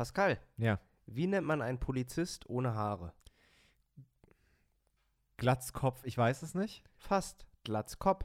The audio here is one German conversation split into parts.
Pascal, Ja. wie nennt man einen Polizist ohne Haare? Glatzkopf, ich weiß es nicht. Fast. Glatzkopf.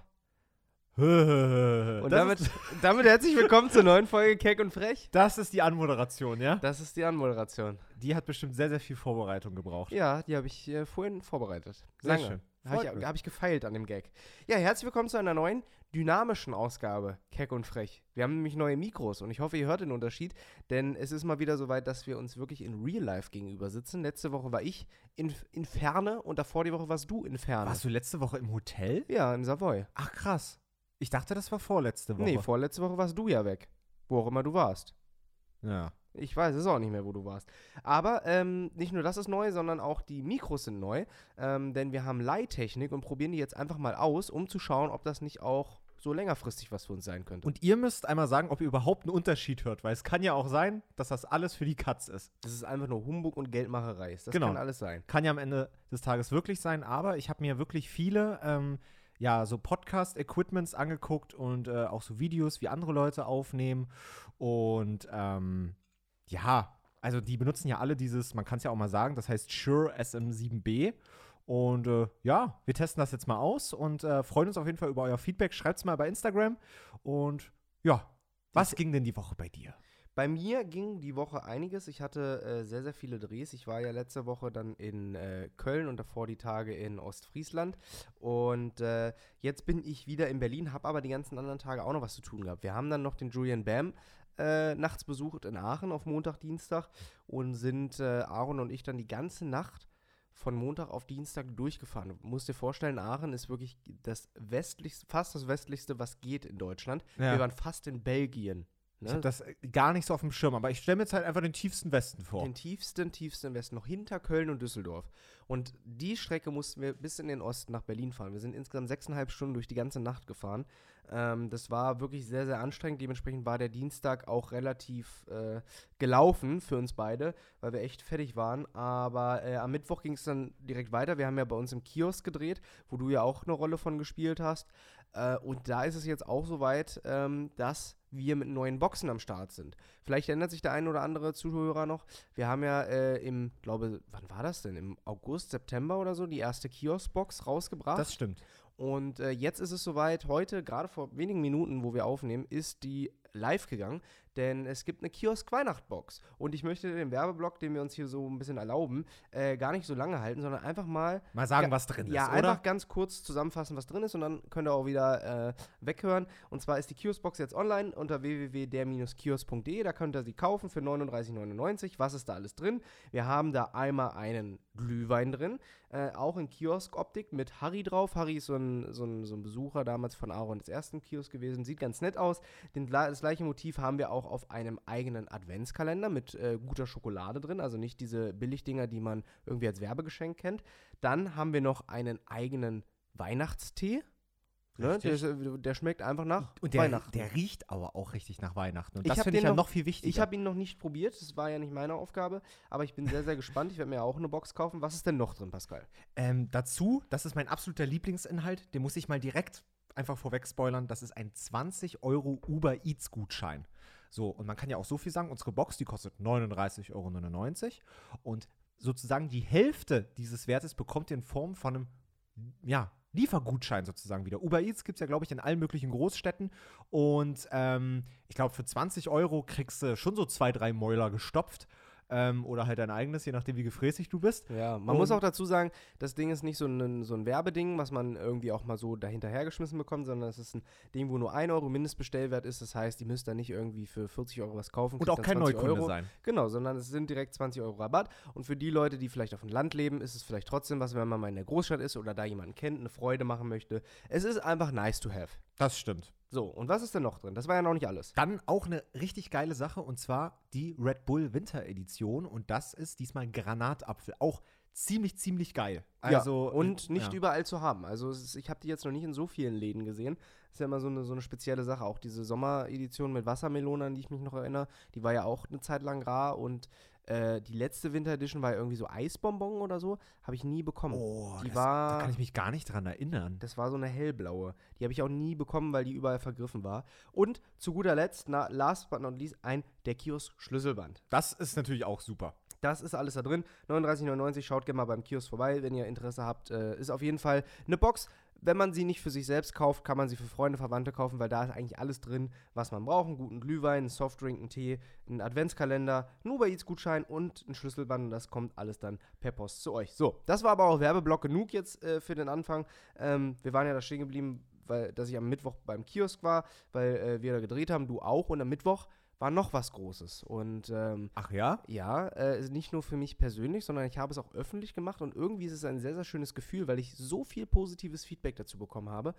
Und damit, damit herzlich willkommen zur neuen Folge Keck und Frech. das ist die Anmoderation, ja? Das ist die Anmoderation. Die hat bestimmt sehr, sehr viel Vorbereitung gebraucht. Ja, die habe ich äh, vorhin vorbereitet. Sehr Lange. schön. Habe ich, hab ich gefeilt an dem Gag. Ja, herzlich willkommen zu einer neuen dynamischen Ausgabe Keck und Frech. Wir haben nämlich neue Mikros und ich hoffe, ihr hört den Unterschied, denn es ist mal wieder soweit, dass wir uns wirklich in Real Life gegenüber sitzen. Letzte Woche war ich in, in Ferne und davor die Woche warst du in Ferne. Warst du letzte Woche im Hotel? Ja, in Savoy. Ach, krass. Ich dachte, das war vorletzte Woche. Nee, vorletzte Woche warst du ja weg. Wo auch immer du warst. Ja. Ich weiß es auch nicht mehr, wo du warst. Aber ähm, nicht nur das ist neu, sondern auch die Mikros sind neu. Ähm, denn wir haben Leihtechnik und probieren die jetzt einfach mal aus, um zu schauen, ob das nicht auch so längerfristig was für uns sein könnte. Und ihr müsst einmal sagen, ob ihr überhaupt einen Unterschied hört, weil es kann ja auch sein, dass das alles für die Katz ist. das ist einfach nur Humbug und Geldmacherei. Das Genau. kann alles sein. Kann ja am Ende des Tages wirklich sein, aber ich habe mir wirklich viele, ähm, ja, so Podcast-Equipments angeguckt und äh, auch so Videos, wie andere Leute aufnehmen. Und ähm, ja, also die benutzen ja alle dieses, man kann es ja auch mal sagen, das heißt Shure SM7B. Und äh, ja, wir testen das jetzt mal aus und äh, freuen uns auf jeden Fall über euer Feedback. Schreibt es mal bei Instagram. Und ja, was ging denn die Woche bei dir? Bei mir ging die Woche einiges. Ich hatte äh, sehr, sehr viele Drehs. Ich war ja letzte Woche dann in äh, Köln und davor die Tage in Ostfriesland. Und äh, jetzt bin ich wieder in Berlin, habe aber die ganzen anderen Tage auch noch was zu tun gehabt. Wir haben dann noch den Julian Bam äh, nachts besucht in Aachen auf Montag, Dienstag und sind äh, Aaron und ich dann die ganze Nacht von Montag auf Dienstag durchgefahren. Du musst dir vorstellen, Aachen ist wirklich das westlichste, fast das westlichste, was geht in Deutschland. Ja. Wir waren fast in Belgien. Ich Ne? habe das äh, gar nicht so auf dem Schirm, aber ich stelle mir jetzt halt einfach den tiefsten Westen vor. Den tiefsten, tiefsten Westen, noch hinter Köln und Düsseldorf. Und die Strecke mussten wir bis in den Osten nach Berlin fahren. Wir sind insgesamt sechseinhalb Stunden durch die ganze Nacht gefahren. Ähm, das war wirklich sehr, sehr anstrengend. Dementsprechend war der Dienstag auch relativ äh, gelaufen für uns beide, weil wir echt fertig waren. Aber äh, am Mittwoch ging es dann direkt weiter. Wir haben ja bei uns im Kiosk gedreht, wo du ja auch eine Rolle von gespielt hast. Äh, und da ist es jetzt auch soweit, ähm, dass wir mit neuen Boxen am Start sind. Vielleicht erinnert sich der ein oder andere Zuhörer noch. Wir haben ja äh, im, glaube, wann war das denn? Im August, September oder so, die erste Kiosk-Box rausgebracht. Das stimmt. Und äh, jetzt ist es soweit, heute, gerade vor wenigen Minuten, wo wir aufnehmen, ist die live gegangen, denn es gibt eine Kiosk-Weihnachtsbox. Und ich möchte den Werbeblock, den wir uns hier so ein bisschen erlauben, äh, gar nicht so lange halten, sondern einfach mal Mal sagen, Ja, was drin ja, ist, einfach oder? ganz kurz zusammenfassen, was drin ist und dann könnt ihr auch wieder äh, weghören. Und zwar ist die Kioskbox jetzt online unter www.der-kiosk.de. Da könnt ihr sie kaufen für 39,99. Was ist da alles drin? Wir haben da einmal einen Glühwein drin, äh, auch in Kiosk-Optik mit Harry drauf. Harry ist so ein, so, ein, so ein Besucher damals von Aaron des ersten Kiosk gewesen. Sieht ganz nett aus. Den, das gleiche Motiv haben wir auch auf einem eigenen Adventskalender mit äh, guter Schokolade drin. Also nicht diese Billigdinger, die man irgendwie als Werbegeschenk kennt. Dann haben wir noch einen eigenen Weihnachtstee. Ne? Der, äh, der schmeckt einfach nach Und der, Weihnachten. der riecht aber auch richtig nach Weihnachten. Und Ich das finde ich ja noch- noch viel wichtiger. ich habe ihn noch nicht probiert, das war ja nicht meine Aufgabe, aber ich bin sehr, sehr gespannt. Ich werde mir auch eine Box kaufen. Was ist denn noch drin, Pascal? ähm, dazu, das ist mein absoluter Lieblingsinhalt, den muss ich mal direkt einfach vorweg spoilern. Das ist ein 20 Euro Uber Eats Gutschein. So, und man kann ja auch so viel sagen, unsere Box, die kostet 39,99 Euro. Und sozusagen die Hälfte dieses Wertes bekommt ihr in Form von einem, ja, Liefergutschein sozusagen wieder. Uber Eats gibt es ja, glaube ich, in allen möglichen Großstädten. Und ähm, ich glaube, für 20 Euro kriegst du schon so zwei, drei Mäuler gestopft. Ähm, oder halt dein eigenes, je nachdem, wie gefräßig du bist. Ja, man muss Und- auch dazu sagen, das Ding ist nicht so ein, so ein Werbeding, was man irgendwie auch mal so dahinterhergeschmissen bekommt, sondern es ist ein Ding, wo nur 1 Euro Mindestbestellwert ist. Das heißt, ihr müsst da nicht irgendwie für 40 Euro was kaufen. Und auch kein 20 Neukunde Euro. sein. Genau, sondern es sind direkt 20 Euro Rabatt. Und für die Leute, die vielleicht auf dem Land leben, ist es vielleicht trotzdem was, wenn man mal in der Großstadt ist oder da jemanden kennt, eine Freude machen möchte. Es ist einfach nice to have. Das stimmt. So, und was ist denn noch drin? Das war ja noch nicht alles. Dann auch eine richtig geile Sache und zwar die Red Bull Winter Edition und das ist diesmal Granatapfel. Auch ziemlich, ziemlich geil. Also, ja, und nicht ja. überall zu haben. Also ist, ich habe die jetzt noch nicht in so vielen Läden gesehen. Das ist ja immer so eine, so eine spezielle Sache. Auch diese Sommeredition mit Wassermelonen, an die ich mich noch erinnere, die war ja auch eine Zeit lang rar und Äh, die letzte Winter Edition war irgendwie so Eisbonbon oder so. Habe ich nie bekommen. Oh, die das, war, da kann ich mich gar nicht dran erinnern. das war so eine hellblaue. Die habe ich auch nie bekommen, weil die überall vergriffen war. Und zu guter Letzt, na, last but not least, ein der Kiosk Schlüsselband. Das ist natürlich auch super. Das ist alles da drin. 39,99. Schaut gerne mal beim Kiosk vorbei, wenn ihr Interesse habt. Äh, ist auf jeden Fall eine Box. Wenn man sie nicht für sich selbst kauft, kann man sie für Freunde, Verwandte kaufen, weil da ist eigentlich alles drin, was man braucht. Einen guten Glühwein, einen Softdrink, einen Tee, einen Adventskalender, einen Uber Eats Gutschein und ein Schlüsselband. Und das kommt alles dann per Post zu euch. So, das war aber auch Werbeblock genug jetzt äh, für den Anfang. Ähm, wir waren ja da stehen geblieben, weil dass ich am Mittwoch beim Kiosk war, weil äh, wir da gedreht haben, du auch. Und am Mittwoch war noch was Großes. Und ähm, Ach ja? ja, äh, nicht nur für mich persönlich, sondern ich habe es auch öffentlich gemacht und irgendwie ist es ein sehr, sehr schönes Gefühl, weil ich so viel positives Feedback dazu bekommen habe.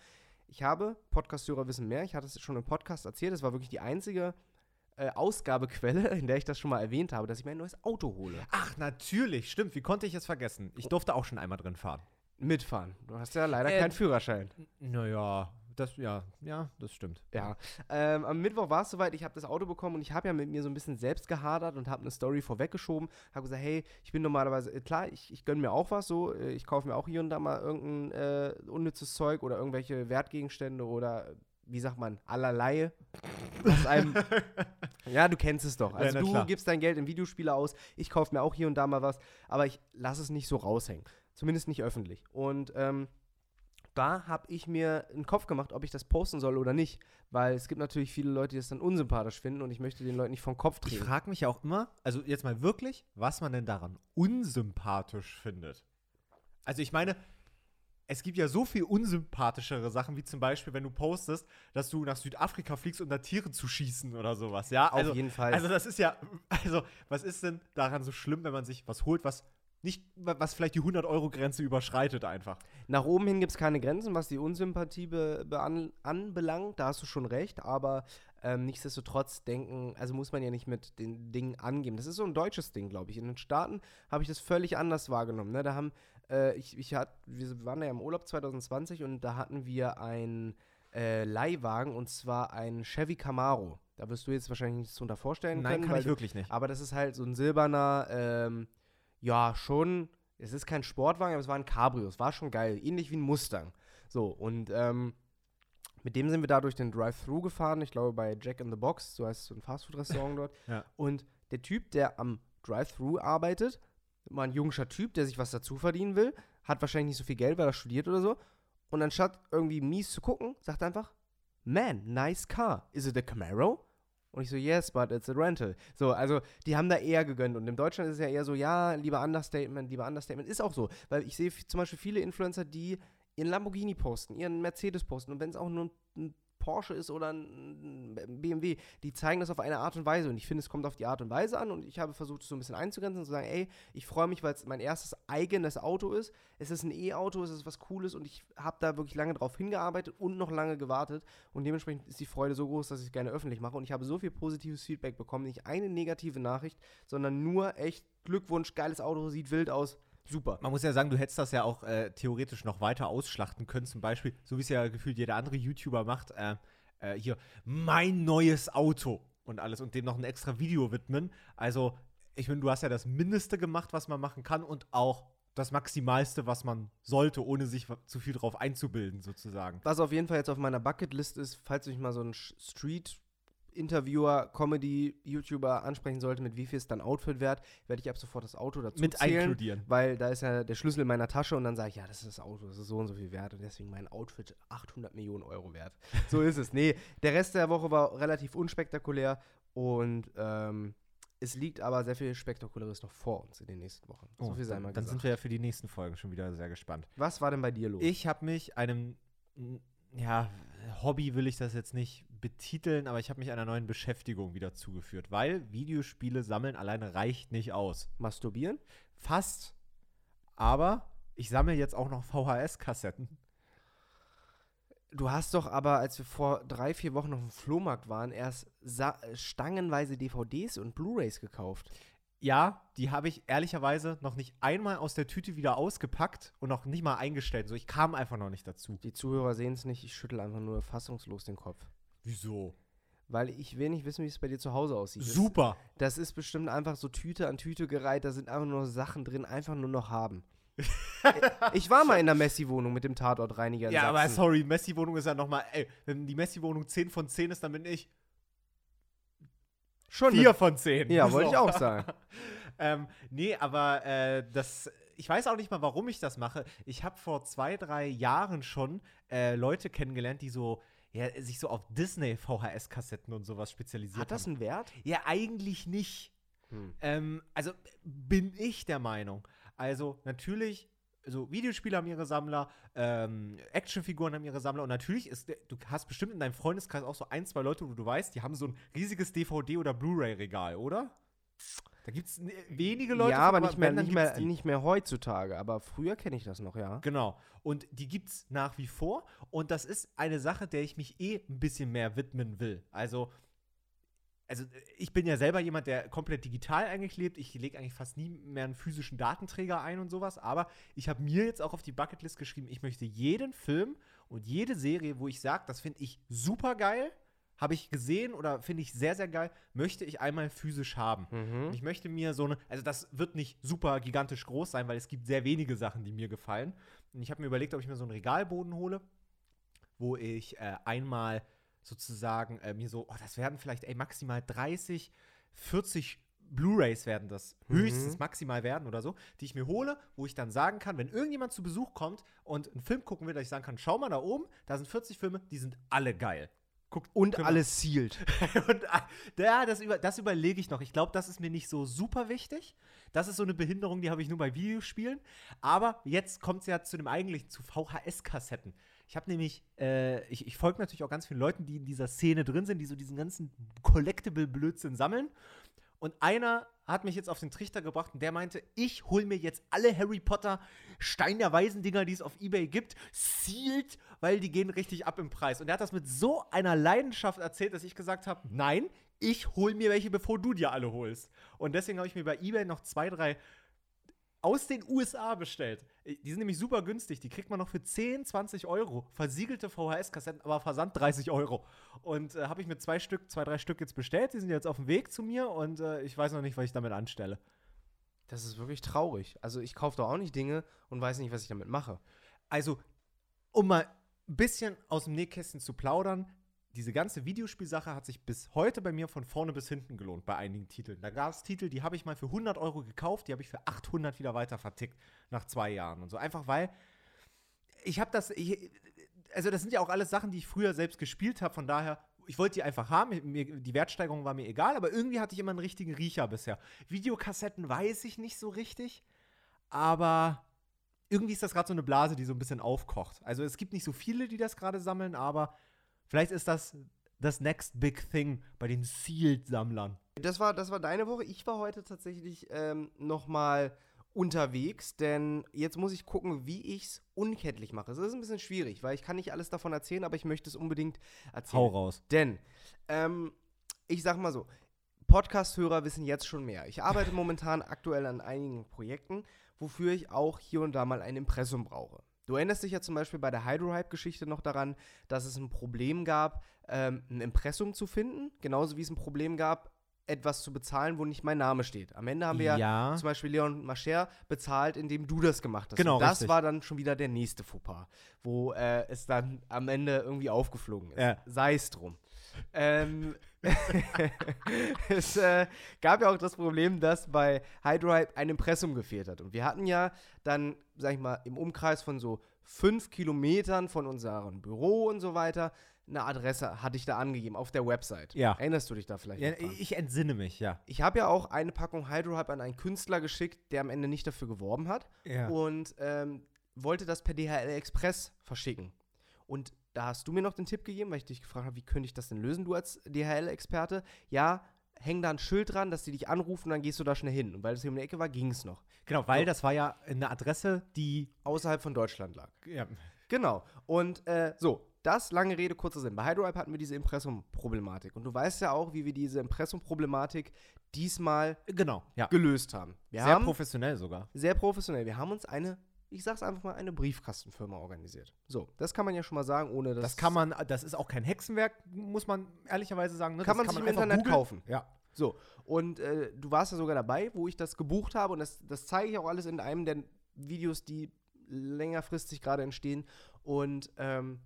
Ich habe, Podcast-Hörer wissen mehr, ich hatte es schon im Podcast erzählt, es war wirklich die einzige äh, Ausgabequelle, in der ich das schon mal erwähnt habe, dass ich mir ein neues Auto hole. Ach, natürlich, stimmt. Wie konnte ich es vergessen? Ich durfte auch schon einmal drin fahren. Mitfahren. Du hast ja leider Äh, keinen Führerschein. Naja, das, ja, ja, das stimmt. Ja, ähm, am Mittwoch war es soweit, ich habe das Auto bekommen und ich habe ja mit mir so ein bisschen selbst gehadert und habe eine Story vorweggeschoben. Habe gesagt, hey, ich bin normalerweise, äh, klar, ich, ich gönne mir auch was so, äh, ich kaufe mir auch hier und da mal irgendein äh, unnützes Zeug oder irgendwelche Wertgegenstände oder, wie sagt man, allerlei. Was einem, ja, du kennst es doch. Ja, Also na du gibst dein Geld in Videospiele aus, ich kaufe mir auch hier und da mal was, aber ich lasse es nicht so raushängen. Zumindest nicht öffentlich. Und ähm, da habe ich mir einen Kopf gemacht, ob ich das posten soll oder nicht. Weil es gibt natürlich viele Leute, die das dann unsympathisch finden und ich möchte den Leuten nicht vom Kopf Ich treten. frage mich ja auch immer, also jetzt mal wirklich, was man denn daran unsympathisch findet. Also ich meine, es gibt ja so viel unsympathischere Sachen, wie zum Beispiel, wenn du postest, dass du nach Südafrika fliegst, um da Tiere zu schießen oder sowas, ja? Auf Also, jeden Fall. also das ist ja, also was ist denn daran so schlimm, wenn man sich was holt, was nicht, was vielleicht die 100-Euro-Grenze überschreitet einfach? Nach oben hin gibt es keine Grenzen, was die Unsympathie be, be an, anbelangt. Da hast du schon recht, aber ähm, nichtsdestotrotz denken, also muss man ja nicht mit den Dingen angeben. Das ist so ein deutsches Ding, glaube ich. In den Staaten habe ich das völlig anders wahrgenommen. Ne? Da haben, äh, ich, ich hat, wir waren ja im Urlaub 2020 und da hatten wir einen äh, Leihwagen und zwar einen Chevy Camaro. Da wirst du jetzt wahrscheinlich nichts drunter vorstellen Nein, können. kann weil ich du- wirklich nicht. aber das ist halt so ein silberner, ähm, ja, schon, es ist kein Sportwagen, aber es war ein Cabrio. Es war schon geil, ähnlich wie ein Mustang. So, und ähm, mit dem sind wir da durch den Drive-Thru gefahren, ich glaube bei Jack in the Box, so heißt so ein Fastfood-Restaurant dort. Ja. Und der Typ, der am Drive-Thru arbeitet, mal ein jungscher Typ, der sich was dazu verdienen will, hat wahrscheinlich nicht so viel Geld, weil er studiert oder so. Und anstatt irgendwie mies zu gucken, sagt er einfach, Man, nice car. Is it a Camaro? Und ich so, yes, but it's a rental. So, also die haben da eher gegönnt. Und in Deutschland ist es ja eher so, ja, lieber Understatement, lieber Understatement. Ist auch so. Weil ich sehe zum Beispiel viele Influencer, die ihren Lamborghini posten, ihren Mercedes posten. Und wenn es auch nur ein Porsche ist oder ein BMW, die zeigen das auf eine Art und Weise. Und ich finde, es kommt auf die Art und Weise an. Und ich habe versucht, es so ein bisschen einzugrenzen und zu sagen, ey, ich freue mich, weil es mein erstes eigenes Auto ist. Es ist ein E-Auto, es ist was Cooles und ich habe da wirklich lange drauf hingearbeitet und noch lange gewartet. Und dementsprechend ist die Freude so groß, dass ich es gerne öffentlich mache. Und ich habe so viel positives Feedback bekommen, nicht eine negative Nachricht, sondern nur echt Glückwunsch, geiles Auto, sieht wild aus. Super. Man muss ja sagen, du hättest das ja auch äh, theoretisch noch weiter ausschlachten können. Zum Beispiel, so wie es ja gefühlt jeder andere YouTuber macht, äh, äh, hier, mein neues Auto und alles und dem noch ein extra Video widmen. Also, ich finde, du hast ja das Mindeste gemacht, was man machen kann und auch das Maximalste, was man sollte, ohne sich zu viel drauf einzubilden, sozusagen. Was auf jeden Fall jetzt auf meiner Bucketlist ist, falls mich mal so ein Sch- Street-Interviewer, Comedy-YouTuber ansprechen sollte, mit wie viel es dann Outfit wert, werde ich ab sofort das Auto dazu Mit zählen, inkludieren. weil da ist ja der Schlüssel in meiner Tasche und dann sage ich, ja, das ist das Auto, das ist so und so viel wert und deswegen mein Outfit 800 Millionen Euro wert. So ist es. Nee, der Rest der Woche war relativ unspektakulär und ähm, es liegt aber sehr viel Spektakuläres noch vor uns in den nächsten Wochen. so viel sei Oh, dann, mal dann gesagt. sind wir ja für die nächsten Folgen schon wieder sehr gespannt. Was war denn bei dir los? Ich habe mich einem, ja, Hobby will ich das jetzt nicht betiteln, aber ich habe mich einer neuen Beschäftigung wieder zugeführt, weil Videospiele sammeln alleine reicht nicht aus. Masturbieren? Fast, aber ich sammle jetzt auch noch VHS-Kassetten. Du hast doch aber, als wir vor drei, vier Wochen auf dem Flohmarkt waren, erst stangenweise DVDs und Blu-Rays gekauft. Ja, die habe ich ehrlicherweise noch nicht einmal aus der Tüte wieder ausgepackt und noch nicht mal eingestellt. So, ich kam einfach noch nicht dazu. Die Zuhörer sehen es nicht, ich schüttel einfach nur fassungslos den Kopf. Wieso? weil ich will nicht wissen, wie es bei dir zu Hause aussieht. Das- Super. Das ist bestimmt einfach so Tüte an Tüte gereiht, da sind einfach nur Sachen drin, einfach nur noch haben. ich war mal in der Messi-Wohnung mit dem Tatortreiniger in Ja, aber Sachsen. sorry, Messi-Wohnung ist ja nochmal, ey, wenn die Messi-Wohnung 10 von 10 ist, dann bin ich Schon 4 von 10. Ja, So. wollte ich auch sagen. ähm, nee, aber äh, das, ich weiß auch nicht mal, warum ich das mache. Ich habe vor zwei, drei Jahren schon äh, Leute kennengelernt, die so, ja, sich so auf Disney-VHS-Kassetten und sowas spezialisiert Hat das haben. einen Wert? Ja, eigentlich nicht. Hm. Ähm, also bin ich der Meinung. Also natürlich, so Videospiele haben ihre Sammler, ähm, Actionfiguren haben ihre Sammler und natürlich ist, du hast bestimmt in deinem Freundeskreis auch so ein, zwei Leute, wo du weißt, die haben so ein riesiges DVD- oder Blu-ray-Regal, oder? Da gibt es wenige Leute, ja, aber nicht mehr, nicht, mehr, nicht mehr heutzutage. Aber früher kenne ich das noch, ja. Genau. Und die gibt es nach wie vor. Und das ist eine Sache, der ich mich eh ein bisschen mehr widmen will. Also, also ich bin ja selber jemand, der komplett digital eigentlich lebt. Ich lege eigentlich fast nie mehr einen physischen Datenträger ein und sowas. Aber ich habe mir jetzt auch auf die Bucketlist geschrieben, ich möchte jeden Film und jede Serie, wo ich sage, das finde ich super geil, habe ich gesehen oder finde ich sehr, sehr geil, möchte ich einmal physisch haben. Mhm. Ich möchte mir so eine, also das wird nicht super gigantisch groß sein, weil es gibt sehr wenige Sachen, die mir gefallen. Und ich habe mir überlegt, ob ich mir so einen Regalboden hole, wo ich äh, einmal sozusagen äh, mir so, oh, das werden vielleicht ey, maximal 30, 40 Blu-rays werden das Mhm. höchstens maximal werden oder so, die ich mir hole, wo ich dann sagen kann, wenn irgendjemand zu Besuch kommt und einen Film gucken will, dass ich sagen kann, schau mal da oben, da sind 40 Filme, die sind alle geil. Guckt, Und wir- alles sealed. und ah, ja, das, über, das überlege ich noch. Ich glaube, das ist mir nicht so super wichtig. Das ist so eine Behinderung, die habe ich nur bei Videospielen. Aber jetzt kommt es ja zu dem eigentlichen, zu VHS-Kassetten. Ich habe nämlich, äh, ich, ich folge natürlich auch ganz vielen Leuten, die in dieser Szene drin sind, die so diesen ganzen Collectible-Blödsinn sammeln. Und einer hat mich jetzt auf den Trichter gebracht und der meinte, ich hole mir jetzt alle Harry Potter Stein der Weisen-Dinger, die es auf Ebay gibt, sealed, weil die gehen richtig ab im Preis. Und er hat das mit so einer Leidenschaft erzählt, dass ich gesagt habe, nein, ich hole mir welche, bevor du dir alle holst. Und deswegen habe ich mir bei Ebay noch zwei, drei aus den USA bestellt. Die sind nämlich super günstig. Die kriegt man noch für 10, 20 Euro. Versiegelte VHS-Kassetten, aber Versand 30 Euro. Und äh, habe ich mir zwei Stück, zwei, drei Stück jetzt bestellt. Die sind jetzt auf dem Weg zu mir und äh, ich weiß noch nicht, was ich damit anstelle. Das ist wirklich traurig. Also ich kaufe doch auch nicht Dinge und weiß nicht, was ich damit mache. Also, um mal ein bisschen aus dem Nähkästchen zu plaudern, diese ganze Videospielsache hat sich bis heute bei mir von vorne bis hinten gelohnt bei einigen Titeln. Da gab es Titel, die habe ich mal für 100 Euro gekauft, die habe ich für 800 wieder weiter vertickt nach zwei Jahren und so. Einfach weil ich habe das, ich, also das sind ja auch alles Sachen, die ich früher selbst gespielt habe, von daher, ich wollte die einfach haben, mir, die Wertsteigerung war mir egal, aber irgendwie hatte ich immer einen richtigen Riecher bisher. Videokassetten weiß ich nicht so richtig, aber irgendwie ist das gerade so eine Blase, die so ein bisschen aufkocht. Also es gibt nicht so viele, die das gerade sammeln, aber vielleicht ist das das next big thing bei den Sealed-Sammlern. Das war, das war deine Woche. Ich war heute tatsächlich ähm, noch mal unterwegs, denn jetzt muss ich gucken, wie ich es unkenntlich mache. Das ist ein bisschen schwierig, weil ich kann nicht alles davon erzählen, aber ich möchte es unbedingt erzählen. raus. Denn, ähm, ich sag mal so, Podcast-Hörer wissen jetzt schon mehr. Ich arbeite momentan aktuell an einigen Projekten, wofür ich auch hier und da mal ein Impressum brauche. Du erinnerst dich ja zum Beispiel bei der Hydrohype-Geschichte noch daran, dass es ein Problem gab, ähm, ein Impressum zu finden, genauso wie es ein Problem gab, etwas zu bezahlen, wo nicht mein Name steht. Am Ende haben wir ja, Ja. zum Beispiel Leon Mascher bezahlt, indem du das gemacht hast. Genau, Und das richtig. war dann schon wieder der nächste Fauxpas, wo äh, es dann am Ende irgendwie aufgeflogen ist. Ja. Sei es drum. ähm, es äh, gab ja auch das Problem, dass bei Hydrohype ein Impressum gefehlt hat. Und wir hatten ja dann, sag ich mal, im Umkreis von so fünf Kilometern von unserem Büro und so weiter eine Adresse hatte ich da angegeben auf der Website. Ja. Erinnerst du dich da vielleicht? Ja, ich entsinne mich, ja. Ich habe ja auch eine Packung Hydrohype an einen Künstler geschickt, der am Ende nicht dafür geworben hat Ja. und ähm, wollte das per DHL Express verschicken. Und da hast du mir noch den Tipp gegeben, weil ich dich gefragt habe, wie könnte ich das denn lösen, du als DHL-Experte? Ja, häng da ein Schild dran, dass die dich anrufen und dann gehst du da schnell hin. Und weil das hier um die Ecke war, ging es noch. Genau, weil So. das war ja eine Adresse, die. Außerhalb von Deutschland lag. Ja. Genau. Und äh, so, das lange Rede, kurzer Sinn. Bei Hydrohype hatten wir diese Impressum-Problematik. Und du weißt ja auch, wie wir diese Impressum-Problematik diesmal Genau, ja. gelöst haben. Wir Sehr haben professionell sogar. sehr professionell. Wir haben uns eine ich sag's einfach mal, eine Briefkastenfirma organisiert. So, das kann man ja schon mal sagen, ohne dass. Das kann man, das ist auch kein Hexenwerk, muss man ehrlicherweise sagen. Ne? Kann das man sich im Internet googeln. kaufen. Ja. So, und äh, du warst ja sogar dabei, wo ich das gebucht habe und das, das zeige ich auch alles in einem der Videos, die längerfristig gerade entstehen. Und ähm,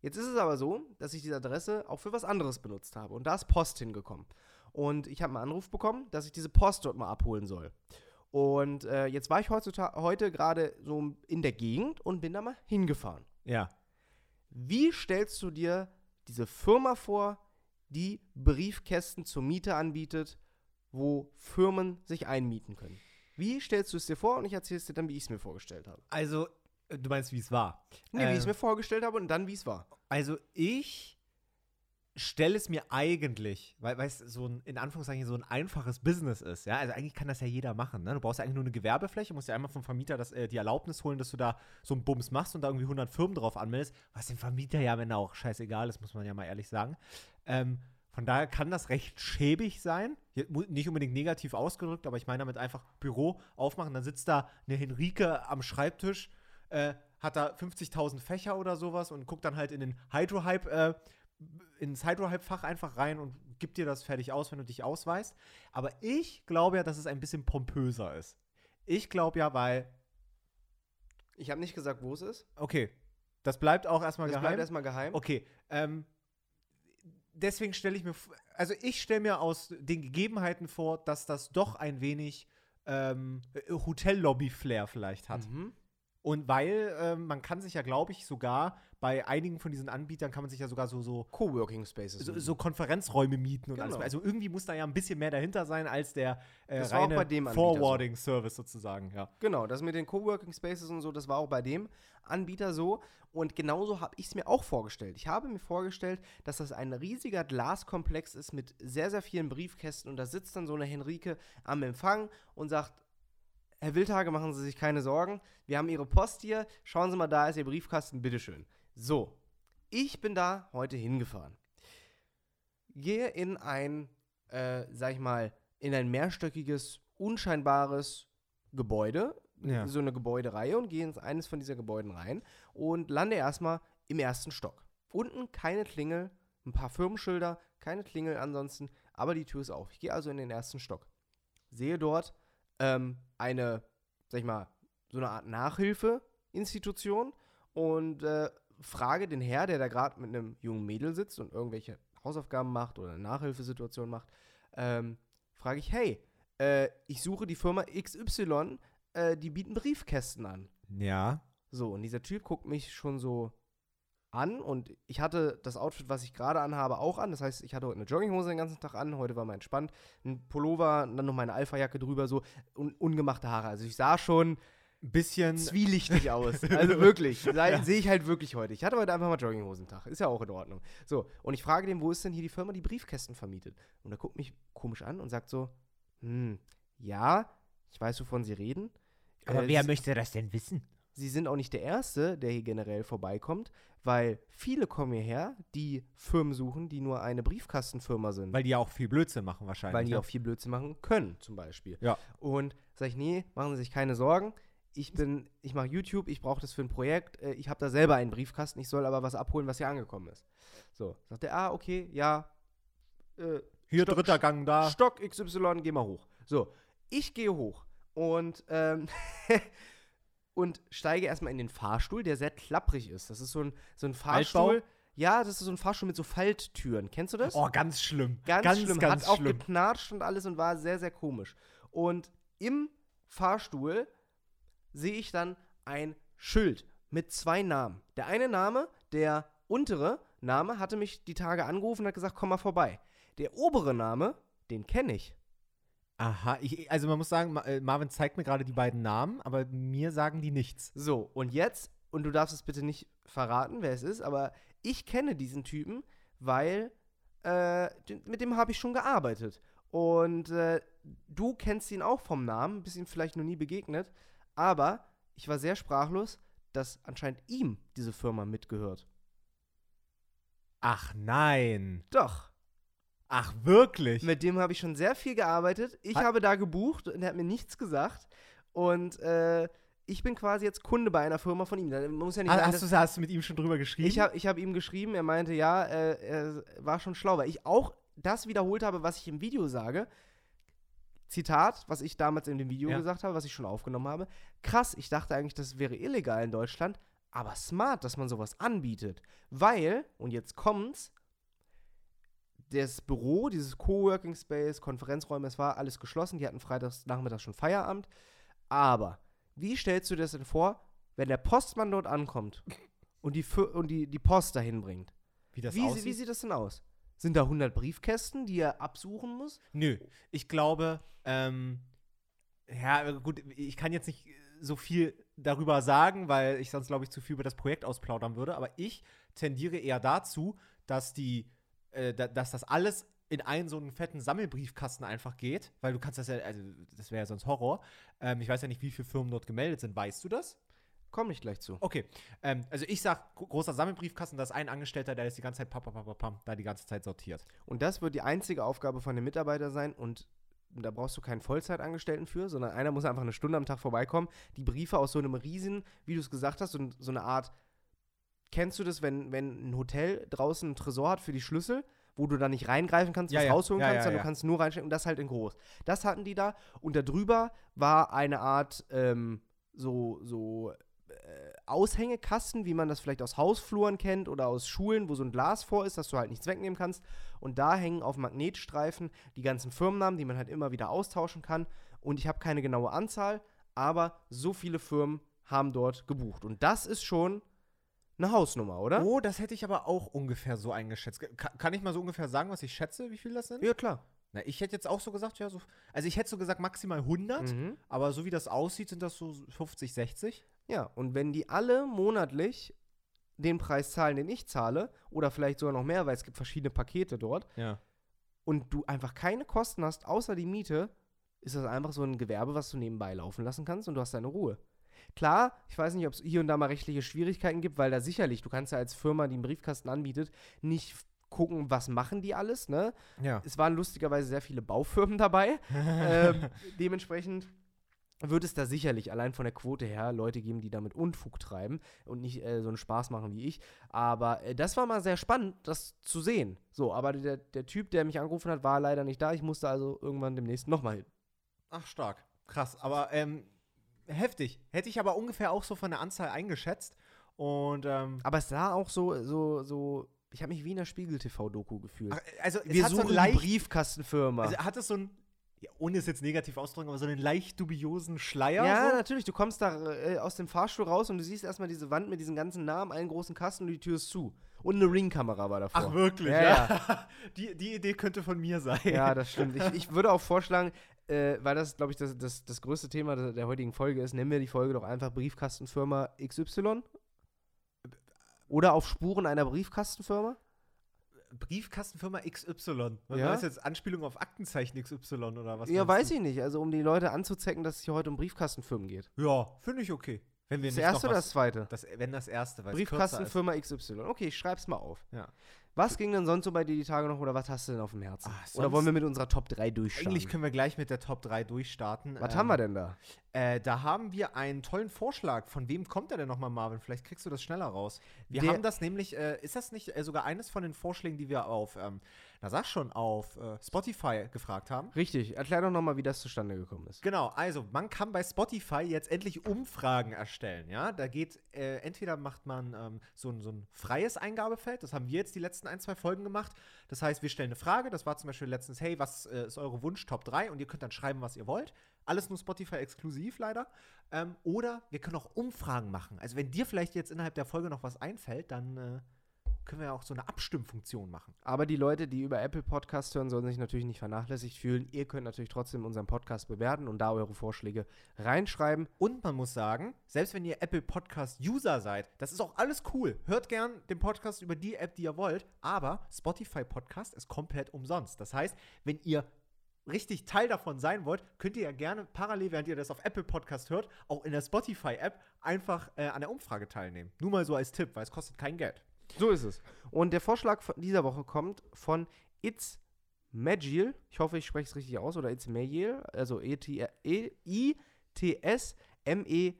jetzt ist es aber so, dass ich diese Adresse auch für was anderes benutzt habe und da ist Post hingekommen. Und ich habe einen Anruf bekommen, dass ich diese Post dort mal abholen soll. Und äh, jetzt war ich heutzutage, heute gerade so in der Gegend und bin da mal hingefahren. Ja. Wie stellst du dir diese Firma vor, die Briefkästen zur Miete anbietet, wo Firmen sich einmieten können? Wie stellst du es dir vor? Und ich erzähle es dir dann, wie ich es mir vorgestellt habe. Also, äh, du meinst, wie es war? Nee, wie ich es Äh, mir vorgestellt habe und dann, wie es war. Also ich stelle es mir eigentlich, weil du, so ein, in Anführungszeichen so ein einfaches Business ist, ja, also eigentlich kann das ja jeder machen, ne? Du brauchst ja eigentlich nur eine Gewerbefläche, musst ja einmal vom Vermieter das, äh, die Erlaubnis holen, dass du da so einen Bums machst und da irgendwie 100 Firmen drauf anmeldest, was dem Vermieter ja am Ende auch scheißegal ist, muss man ja mal ehrlich sagen. Ähm, von daher kann das recht schäbig sein. Nicht unbedingt negativ ausgedrückt, aber ich meine damit einfach Büro aufmachen. Dann sitzt da eine Henrike am Schreibtisch, äh, hat da 50.000 Fächer oder sowas und guckt dann halt in den Hydrohype, äh, ins Hydrohype-Fach einfach rein und gibt dir das fertig aus, wenn du dich ausweist. Aber ich glaube ja, dass es ein bisschen pompöser ist. Ich glaube ja, weil, Ich habe nicht gesagt, wo es ist. okay, das bleibt auch erstmal Das geheim. bleibt erstmal geheim. Okay, ähm, deswegen stelle ich mir, also ich stelle mir aus den Gegebenheiten vor, dass das doch ein wenig ähm, Hotellobby-Flair vielleicht hat. Mhm. Und weil ähm, man kann sich ja, glaube ich, sogar bei einigen von diesen Anbietern kann man sich ja sogar so, so, Coworking Spaces. so, so Konferenzräume mieten und Genau. alles. Also irgendwie muss da ja ein bisschen mehr dahinter sein als der äh, reine Anbieter so. Forwarding-Service sozusagen, ja. Genau, das mit den Coworking Spaces und so, das war auch bei dem Anbieter so. Und genauso habe ich es mir auch vorgestellt. Ich habe mir vorgestellt, dass das ein riesiger Glaskomplex ist mit sehr, sehr vielen Briefkästen. Und da sitzt dann so eine Henrike am Empfang und sagt, Herr Wildhage, machen Sie sich keine Sorgen. Wir haben Ihre Post hier. Schauen Sie mal, da ist Ihr Briefkasten, bitteschön. So, ich bin da heute hingefahren. Gehe in ein, äh, sag ich mal, in ein mehrstöckiges, unscheinbares Gebäude, Ja. so eine Gebäudereihe und gehe in eines von dieser Gebäuden rein und lande erstmal im ersten Stock. Unten keine Klingel, ein paar Firmenschilder, keine Klingel ansonsten, aber die Tür ist auf. Ich gehe also in den ersten Stock. Sehe dort ähm, eine, sag ich mal, so eine Art Nachhilfeinstitution und äh, frage den Herr, der da gerade mit einem jungen Mädel sitzt und irgendwelche Hausaufgaben macht oder eine Nachhilfesituation macht, ähm, frage ich, hey, äh, ich suche die Firma XY, äh, die bieten Briefkästen an. Ja. So, und dieser Typ guckt mich schon so an und ich hatte das Outfit, was ich gerade anhabe, auch an. Das heißt, ich hatte heute eine Jogginghose den ganzen Tag an, heute war mal entspannt, ein Pullover, und dann noch meine Alpha-Jacke drüber, so un ungemachte Haare. Also ich sah schon Ein bisschen. zwielichtig aus. Also wirklich, Ja. sehe ich halt wirklich heute. Ich hatte heute einfach mal Jogginghosentag, ist ja auch in Ordnung. So, und ich frage den, wo ist denn hier die Firma, die Briefkästen vermietet? Und er guckt mich komisch an und sagt so, hm, ja, ich weiß, wovon Sie reden. Aber Äh, wer möchte das denn wissen? Sie sind auch nicht der Erste, der hier generell vorbeikommt, weil viele kommen hierher, die Firmen suchen, die nur eine Briefkastenfirma sind. Weil die ja auch viel Blödsinn machen wahrscheinlich. weil die ne? auch viel Blödsinn machen können, zum Beispiel. Ja. Und sag ich, nee, machen Sie sich keine Sorgen. Ich bin, ich mache YouTube, ich brauche das für ein Projekt. äh, Ich habe da selber einen Briefkasten, ich soll aber was abholen, was hier angekommen ist. So, sagt er, ah, okay, ja. Äh, Hier Stock- dritter Gang da. Stock XY, geh mal hoch. So, ich gehe hoch und, ähm, und steige erstmal in den Fahrstuhl, der sehr klapprig ist. Das ist so ein, so ein Fahrstuhl. Altbau? Ja, das ist so ein Fahrstuhl mit so Falttüren. Kennst du das? Oh, ganz schlimm. Ganz, schlimm. Ganz Hat auch schlimm. geknatscht und alles und war sehr, sehr komisch. Und im Fahrstuhl sehe ich dann ein Schild mit zwei Namen. Der eine Name, der untere Name, hatte mich die Tage angerufen und hat gesagt, komm mal vorbei. Der obere Name, den kenne ich. Aha, ich, also man muss sagen, äh, Marvin zeigt mir gerade die beiden Namen, aber mir sagen die nichts. So, und jetzt, und du darfst es bitte nicht verraten, wer es ist, aber ich kenne diesen Typen, weil äh, mit dem habe ich schon gearbeitet. Und äh, du kennst ihn auch vom Namen, bist ihm vielleicht noch nie begegnet, aber ich war sehr sprachlos, dass anscheinend ihm diese Firma mitgehört. Ach nein. Doch, Ach wirklich? mit dem habe ich schon sehr viel gearbeitet. Ich Ha- habe da gebucht und er hat mir nichts gesagt. Und äh, ich bin quasi jetzt Kunde bei einer Firma von ihm. Da muss ja nicht sein, hast, du, hast du mit ihm schon drüber geschrieben? ich habe ich hab ihm geschrieben, er meinte, ja, äh, er war schon schlau, weil ich auch das wiederholt habe, was ich im Video sage. Zitat, was ich damals in dem Video Ja. gesagt habe, was ich schon aufgenommen habe. Krass, ich dachte eigentlich, das wäre illegal in Deutschland, aber smart, dass man sowas anbietet. Weil, und jetzt kommt's, das Büro, dieses Coworking Space, Konferenzräume, es war alles geschlossen, die hatten freitags nachmittags schon Feierabend. Aber wie stellst du dir das denn vor, wenn der Postmann dort ankommt und die, und die, die Post dahin bringt? wie das Wie, wie sieht das denn aus? Sind da 100 Briefkästen, die er absuchen muss? Nö, ich glaube, ähm, ja, gut, ich kann jetzt nicht so viel darüber sagen, weil ich sonst, glaube ich, zu viel über das Projekt ausplaudern würde, aber ich tendiere eher dazu, dass die, äh, da, dass das alles in einen so einen fetten Sammelbriefkasten einfach geht, weil du kannst das ja, also das wäre ja sonst Horror. Ähm, ich weiß ja nicht, wie viele Firmen dort gemeldet sind. Weißt du das? Komm ich gleich zu. Okay, ähm, also ich sag, gro- großer Sammelbriefkasten, da ist ein Angestellter, der ist die ganze Zeit pam, pam, pam, pam, da die ganze Zeit sortiert. Und das wird die einzige Aufgabe von dem Mitarbeiter sein und da brauchst du keinen Vollzeitangestellten für, sondern einer muss einfach eine Stunde am Tag vorbeikommen, die Briefe aus so einem riesen, wie du es gesagt hast, so, so eine Art, kennst du das, wenn, wenn ein Hotel draußen einen Tresor hat für die Schlüssel, wo du da nicht reingreifen kannst, Ja, was ja. rausholen Ja, kannst, sondern du kannst nur reinstecken und das halt in groß. Das hatten die da und da drüber war eine Art ähm, so, so äh, Aushängekasten, wie man das vielleicht aus Hausfluren kennt oder aus Schulen, wo so ein Glas vor ist, dass du halt nichts wegnehmen kannst. Und da hängen auf Magnetstreifen die ganzen Firmennamen, die man halt immer wieder austauschen kann. Und ich habe keine genaue Anzahl, aber so viele Firmen haben dort gebucht. Und das ist schon eine Hausnummer, oder? Oh, das hätte ich aber auch ungefähr so eingeschätzt. Ka kann ich mal so ungefähr sagen, was ich schätze, wie viel das sind? Ja, klar. Na, ich hätte jetzt auch so gesagt, ja, so. Also ich hätte so gesagt maximal 100, Mhm. aber so wie das aussieht, sind das so 50, 60. Ja, und wenn die alle monatlich den Preis zahlen, den ich zahle, oder vielleicht sogar noch mehr, weil es gibt verschiedene Pakete dort, Ja. und du einfach keine Kosten hast, außer die Miete, ist das einfach so ein Gewerbe, was du nebenbei laufen lassen kannst und du hast deine Ruhe. Klar, ich weiß nicht, ob es hier und da mal rechtliche Schwierigkeiten gibt, weil da sicherlich, du kannst ja als Firma, die einen Briefkasten anbietet, nicht gucken, was machen die alles, ne? Ja. Es waren lustigerweise sehr viele Baufirmen dabei. ähm, dementsprechend wird es da sicherlich allein von der Quote her Leute geben, die damit Unfug treiben und nicht äh, so einen Spaß machen wie ich. Aber äh, das war mal sehr spannend, das zu sehen. So, aber der, der Typ, der mich angerufen hat, war leider nicht da. Ich musste also irgendwann demnächst nochmal hin. Ach, stark. Krass. Aber ähm, heftig. Hätte ich aber ungefähr auch so von der Anzahl eingeschätzt. Und ähm, Aber es sah auch so, so, so. Ich habe mich wie in einer Spiegel-TV-Doku gefühlt. ach, also es Wir so suchen die leicht, Briefkastenfirma. also hat es so ein ja, ohne es jetzt negativ auszudrücken, aber so einen leicht dubiosen Schleier. Ja, so. natürlich. Du kommst da äh, aus dem Fahrstuhl raus und du siehst erstmal diese Wand mit diesen ganzen Namen, einen großen Kasten und die Tür ist zu. Und eine Ringkamera war davor. Ach, wirklich? Ja, Ja, Die, die Idee könnte von mir sein. Ja, das stimmt. Ich, ich würde auch vorschlagen, äh, weil das, glaube ich, das, das, das größte Thema der, der heutigen Folge ist, nennen wir die Folge doch einfach Briefkastenfirma XY. Oder auf Spuren einer Briefkastenfirma. Briefkastenfirma XY. Was Ja? das jetzt? Anspielung auf Aktenzeichen XY oder was? ja, weiß du? ich nicht. Also, um die Leute anzuzecken, dass es hier heute um Briefkastenfirmen geht. Ja, finde ich okay. Wenn wir Das erste oder das zweite? das, wenn das erste, weil ist. Briefkastenfirma XY. Okay, ich schreib's mal auf. Ja. Was ging denn sonst so bei dir die Tage noch oder was hast du denn auf dem Herzen? Ah, oder wollen wir mit unserer Top 3 durchstarten? Eigentlich können wir gleich mit der Top 3 durchstarten. was Ähm, haben wir denn da? Äh, da haben wir einen tollen Vorschlag. Von wem kommt der denn nochmal, Marvin? Vielleicht kriegst du das schneller raus. Wir Der- haben das nämlich, äh, ist das nicht äh, sogar eines von den Vorschlägen, die wir auf, ähm, na sag schon, auf äh, Spotify gefragt haben? Richtig, erklär doch nochmal, wie das zustande gekommen ist. Genau, also man kann bei Spotify jetzt endlich Umfragen erstellen, ja. Da geht, äh, entweder macht man ähm, so, ein, so ein freies Eingabefeld, das haben wir jetzt die letzten ein, zwei Folgen gemacht. Das heißt, wir stellen eine Frage, das war zum Beispiel letztens, hey, was äh, ist eure Wunsch Top 3? Und ihr könnt dann schreiben, was ihr wollt. Alles nur Spotify exklusiv leider. Ähm, oder wir können auch Umfragen machen. Also wenn dir vielleicht jetzt innerhalb der Folge noch was einfällt, dann äh, können wir ja auch so eine Abstimmfunktion machen. Aber die Leute, die über Apple Podcast hören, sollen sich natürlich nicht vernachlässigt fühlen. Ihr könnt natürlich trotzdem unseren Podcast bewerten und da eure Vorschläge reinschreiben. Und man muss sagen, selbst wenn ihr Apple Podcast User seid, das ist auch alles cool. Hört gern den Podcast über die App, die ihr wollt, aber Spotify Podcast ist komplett umsonst. Das heißt, wenn ihr richtig Teil davon sein wollt, könnt ihr ja gerne parallel, während ihr das auf Apple Podcast hört, auch in der Spotify App einfach äh, an der Umfrage teilnehmen. Nur mal so als Tipp, weil es kostet kein Geld. So ist es. Und der Vorschlag von dieser Woche kommt von It's Magil. Ich hoffe, ich spreche es richtig aus. Oder It's Magil. Also E E-I-T-S-M-E-G-I-L.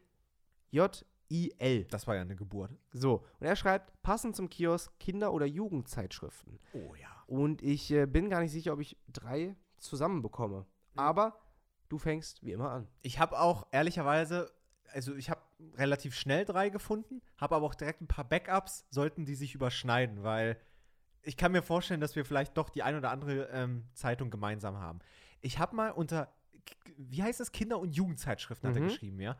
J-I-L. Das war ja eine Geburt. So, und er schreibt, passend zum Kiosk Kinder- oder Jugendzeitschriften. Oh ja. Und ich äh, bin gar nicht sicher, ob ich drei zusammenbekomme. Aber du fängst wie immer an. Ich habe auch ehrlicherweise, also ich habe relativ schnell drei gefunden, habe aber auch direkt ein paar Backups, sollten die sich überschneiden, weil ich kann mir vorstellen, dass wir vielleicht doch die ein oder andere ähm, Zeitung gemeinsam haben. Ich habe mal unter, wie heißt das, Kinder- und Jugendzeitschriften hat er Mhm. geschrieben, ja.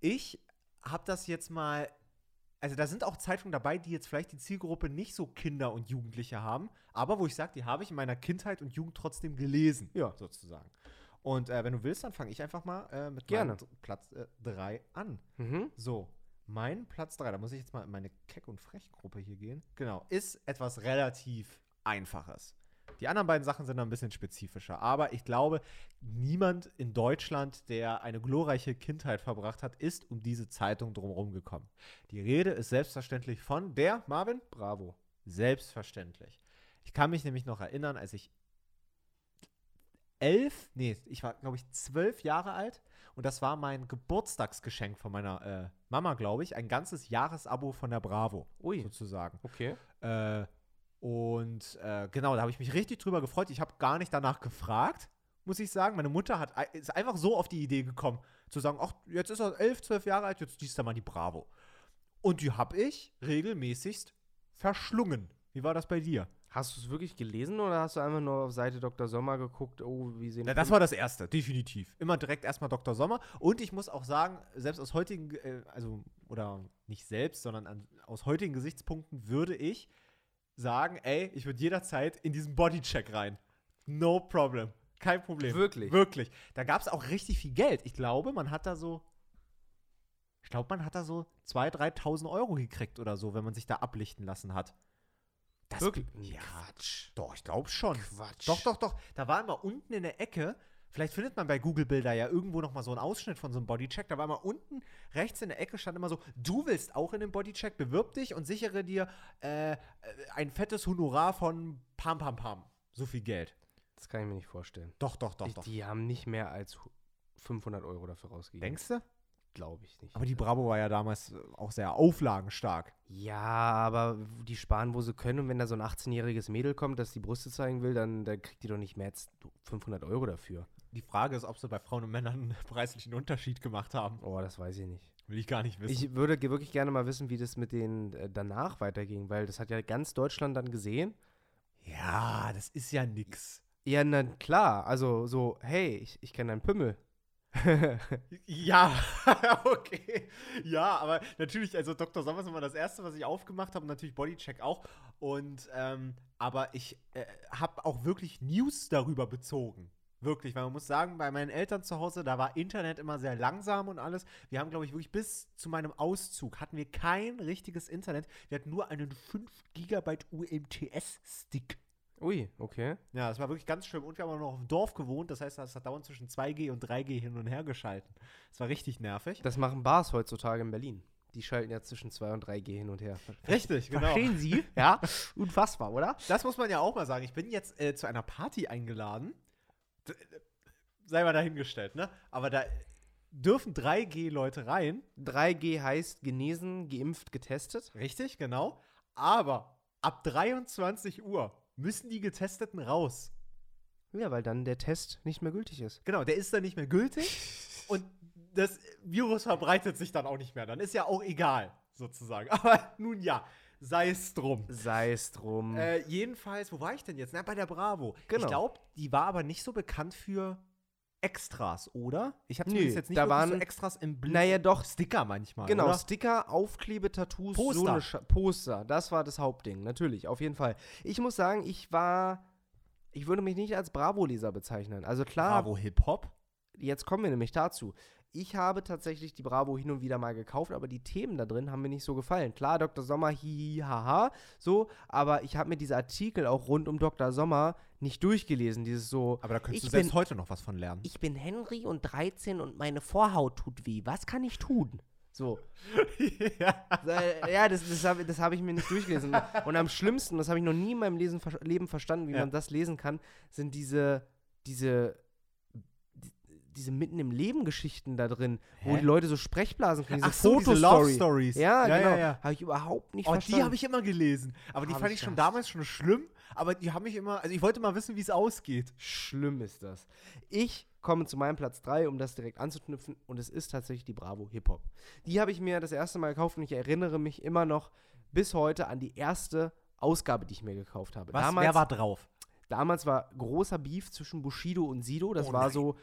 Ich habe das jetzt mal, also da sind auch Zeitungen dabei, die jetzt vielleicht die Zielgruppe nicht so Kinder und Jugendliche haben, aber wo ich sage, die habe ich in meiner Kindheit und Jugend trotzdem gelesen, Ja. sozusagen. Und äh, wenn du willst, dann fange ich einfach mal äh, mit Gerne. Platz 3 an. Mhm. So, mein Platz 3, da muss ich jetzt mal in meine Keck- und Frech-Gruppe hier gehen. Genau, ist etwas relativ Einfaches. Die anderen beiden Sachen sind ein bisschen spezifischer. Aber ich glaube, niemand in Deutschland, der eine glorreiche Kindheit verbracht hat, ist um diese Zeitung drumherum gekommen. Die Rede ist selbstverständlich von der, Marvin? Bravo. Selbstverständlich. Ich kann mich nämlich noch erinnern, als ich elf, nee, ich war, glaube ich, zwölf Jahre alt und das war mein Geburtstagsgeschenk von meiner äh, Mama, glaube ich, ein ganzes Jahresabo von der Bravo, Ui. sozusagen. Okay. Äh, und äh, genau, da habe ich mich richtig drüber gefreut. Ich habe gar nicht danach gefragt, muss ich sagen. Meine Mutter hat, ist einfach so auf die Idee gekommen, zu sagen, ach, jetzt ist er elf, zwölf Jahre alt, jetzt liest er mal die Bravo. Und die habe ich regelmäßigst verschlungen. Wie war das bei dir? Hast du es wirklich gelesen oder hast du einfach nur auf Seite Dr. Sommer geguckt, oh, wie sehen Ja, das war das Erste, definitiv. Immer direkt erstmal Dr. Sommer. Und ich muss auch sagen, selbst aus heutigen, äh, also, oder nicht selbst, sondern an, aus heutigen Gesichtspunkten würde ich sagen, ey, ich würde jederzeit in diesen Bodycheck rein. No problem. Kein Problem. Wirklich? Wirklich. Da gab es auch richtig viel Geld. Ich glaube, man hat da so, ich glaube, man hat da so 2.000, 3.000 Euro gekriegt oder so, wenn man sich da ablichten lassen hat. Das Wirklich? Ja, Quatsch. doch, ich glaube schon. Quatsch. Doch, doch, doch. Da war immer unten in der Ecke, vielleicht findet man bei Google Bilder ja irgendwo noch mal so einen Ausschnitt von so einem Bodycheck. Da war immer unten rechts in der Ecke stand immer so, du willst auch in den Bodycheck, bewirb dich und sichere dir äh, ein fettes Honorar von Pam Pam Pam. So viel Geld. Das kann ich mir nicht vorstellen. Doch, doch, doch, die, doch. die haben nicht mehr als hu- 500 Euro dafür rausgegeben. Denkst du? Glaube ich nicht. Aber die Bravo war ja damals äh, auch sehr auflagenstark. ja, aber die sparen, wo sie können. Und wenn da so ein 18-jähriges Mädel kommt, das die Brüste zeigen will, dann, dann kriegt die doch nicht mehr als 500 Euro dafür. Die Frage ist, ob sie bei Frauen und Männern einen preislichen Unterschied gemacht haben. Oh, das weiß ich nicht. Will ich gar nicht wissen. Ich würde wirklich gerne mal wissen, wie das mit denen äh, danach weiterging, weil das hat ja ganz Deutschland dann gesehen. ja, das ist ja nix. Ja, na klar. Also so, hey, ich, ich kenne deinen Pümmel. Ja, okay. Ja, aber natürlich, also Dr. Sommer ist immer das Erste, was ich aufgemacht habe, natürlich Bodycheck auch. Und, ähm, aber ich äh, habe auch wirklich News darüber bezogen. Wirklich, weil man muss sagen, bei meinen Eltern zu Hause, da war Internet immer sehr langsam und alles. Wir haben, glaube ich, wirklich bis zu meinem Auszug hatten wir kein richtiges Internet. Wir hatten nur einen 5 Gigabyte UMTS-Stick. Ui, okay. Ja, das war wirklich ganz schlimm. Und wir haben auch noch auf dem Dorf gewohnt. Das heißt, das hat dauernd zwischen 2G und 3G hin und her geschalten. Das war richtig nervig. Das machen Bars heutzutage in Berlin. Die schalten ja zwischen 2 und 3G hin und her. Richtig, genau. Verstehen Sie? Ja, unfassbar, oder? Das muss man ja auch mal sagen. Ich bin jetzt äh, zu einer Party eingeladen. D sei mal dahingestellt, ne? Aber da dürfen 3G-Leute rein. 3G heißt genesen, geimpft, getestet. Richtig, genau. Aber ab 23 Uhr müssen die Getesteten raus. Ja, weil dann der Test nicht mehr gültig ist. Genau, der ist dann nicht mehr gültig. und das Virus verbreitet sich dann auch nicht mehr. Dann ist ja auch egal, sozusagen. Aber nun ja, sei es drum. Sei es drum. Äh, jedenfalls, wo war ich denn jetzt? Na, bei der Bravo. Genau. Ich glaube, die war aber nicht so bekannt für Extras, oder? Ich habe Nö, zumindest jetzt nicht da wirklich so waren- Extras im Blick. naja, doch. Sticker manchmal, Genau, oder? Sticker, Aufkleber, Tattoos, so Poster. Scha- Poster. Das war das Hauptding, natürlich, auf jeden Fall. Ich muss sagen, ich war, ich würde mich nicht als Bravo-Leser bezeichnen. Also klar, Bravo Hip-Hop. Jetzt kommen wir nämlich dazu. Ich habe tatsächlich die Bravo hin und wieder mal gekauft, aber die Themen da drin haben mir nicht so gefallen. Klar, Dr. Sommer, hihi, haha, so, aber ich habe mir diese Artikel auch rund um Dr. Sommer nicht durchgelesen. Dieses so, Aber da könntest du selbst bin- heute noch was von lernen. ich bin Henry und 13 und meine Vorhaut tut weh. Was kann ich tun? So. ja. Ja, das, das habe hab ich mir nicht durchgelesen. Und am schlimmsten, das habe ich noch nie in meinem Lesen, Leben verstanden, wie Ja. man das lesen kann, sind diese, diese, diese mitten im Leben Geschichten da drin, wo Hä? die Leute so Sprechblasen kriegen, Ach so, diese Love Stories. Ja, Ja, genau. ja, ja. Habe ich überhaupt nicht Oh, verstanden. die habe ich immer gelesen. Aber die Hab fand ich schon gehasst. damals schon schlimm. Aber die haben mich immer. Also ich wollte mal wissen, wie es ausgeht. Schlimm ist das. Ich komme zu meinem Platz 3, um das direkt anzuknüpfen. Und es ist tatsächlich die Bravo Hip Hop. Die habe ich mir das erste Mal gekauft und ich erinnere mich immer noch bis heute an die erste Ausgabe, die ich mir gekauft habe. Was? Damals, Wer war drauf? damals war großer Beef zwischen Bushido und Sido. Das Oh war so,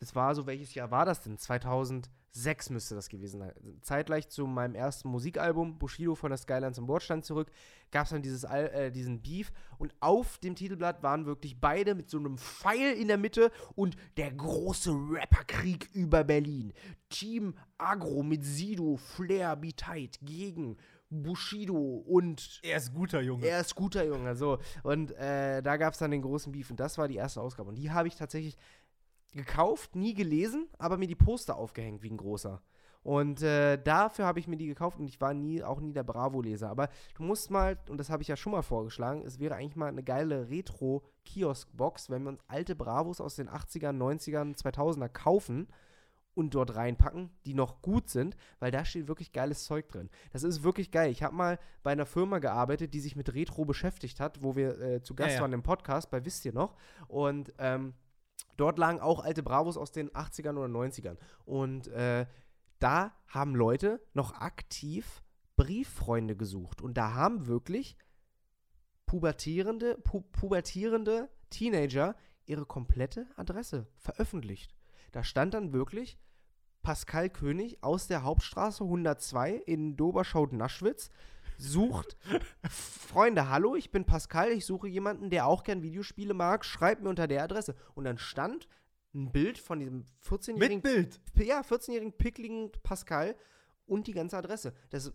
das war so, welches Jahr war das denn? 2006 müsste das gewesen sein. Zeitgleich zu meinem ersten Musikalbum, Bushido von der Skyline zum Bordstein zurück, gab es dann dieses, Al- äh, diesen Beef. Und auf dem Titelblatt waren wirklich beide mit so einem Pfeil in der Mitte und der große Rapperkrieg über Berlin. Team Agro mit Sido, Flair, Tight gegen Bushido und Er ist guter Junge. er ist guter Junge, so. Und äh, da gab es dann den großen Beef und das war die erste Ausgabe. Und die habe ich tatsächlich gekauft, nie gelesen, aber mir die Poster aufgehängt wie ein großer. Und äh, dafür habe ich mir die gekauft und ich war nie, auch nie der Bravo-Leser. Aber du musst mal, und das habe ich ja schon mal vorgeschlagen, es wäre eigentlich mal eine geile Retro-Kiosk-Box, wenn wir uns alte Bravos aus den 80ern, 90ern, 2000er kaufen und dort reinpacken, die noch gut sind, weil da steht wirklich geiles Zeug drin. Das ist wirklich geil. Ich habe mal bei einer Firma gearbeitet, die sich mit Retro beschäftigt hat, wo wir äh, zu Gast Ja, ja. waren im Podcast, bei Wisst ihr noch? Und ähm, dort lagen auch alte Bravos aus den 80ern oder 90ern. Und äh, da haben Leute noch aktiv Brieffreunde gesucht. Und da haben wirklich pubertierende, pu pubertierende Teenager ihre komplette Adresse veröffentlicht. Da stand dann wirklich Pascal König aus der Hauptstraße 102 in Doberschaut-Naschwitz sucht Freunde, hallo, ich bin Pascal, ich suche jemanden, der auch gern Videospiele mag, schreibt mir unter der Adresse. Und dann stand ein Bild von diesem 14-jährigen Mit Bild. ja, 14-jährigen pickligen Pascal und die ganze Adresse. Das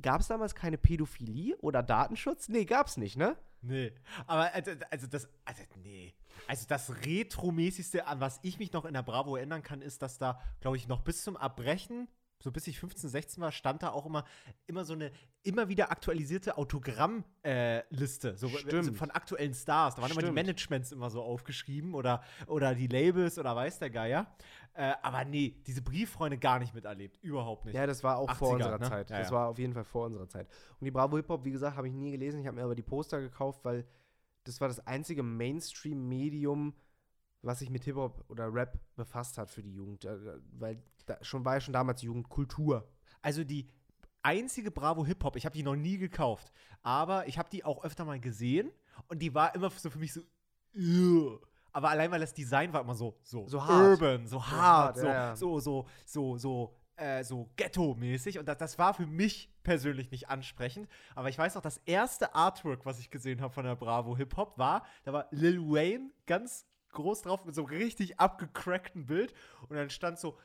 gab es damals keine Pädophilie oder Datenschutz? Nee, gab's nicht, ne? Nee. Aber also, also das, also nee. Also das Retromäßigste, an was ich mich noch in der Bravo erinnern kann, ist, dass da, glaube ich, noch bis zum Abbrechen, so bis ich 15, 16 war, stand da auch immer, immer so eine immer wieder aktualisierte Autogrammliste äh, so, Stimmt. so von aktuellen Stars. Da waren immer die Stimmt. Managements immer so aufgeschrieben oder, oder die Labels oder weiß der Geier. Äh, aber nee, diese Brieffreunde gar nicht miterlebt. Überhaupt nicht. Ja, das war auch vor 80er, unserer ne? Zeit. Ja, das ja. war auf jeden Fall vor unserer Zeit. Und die Bravo Hip Hop, wie gesagt, habe ich nie gelesen. Ich habe mir aber die Poster gekauft, weil das war das einzige Mainstream-Medium, was sich mit Hip Hop oder Rap befasst hat für die Jugend. Äh, Weil da schon war ja schon damals Jugendkultur. Also die einzige Bravo Hip Hop, ich habe die noch nie gekauft, aber ich habe die auch öfter mal gesehen und die war immer so für mich so "Ugh." aber allein weil das Design war immer so so, So hart. urban, so, hart, hart, so ja. so so so so äh, so Ghetto-mäßig und das, das war für mich persönlich nicht ansprechend. Aber ich weiß noch, das erste Artwork, was ich gesehen habe von der Bravo Hip Hop, war, da war Lil Wayne ganz groß drauf mit so einem richtig abgecrackten Bild und dann stand so,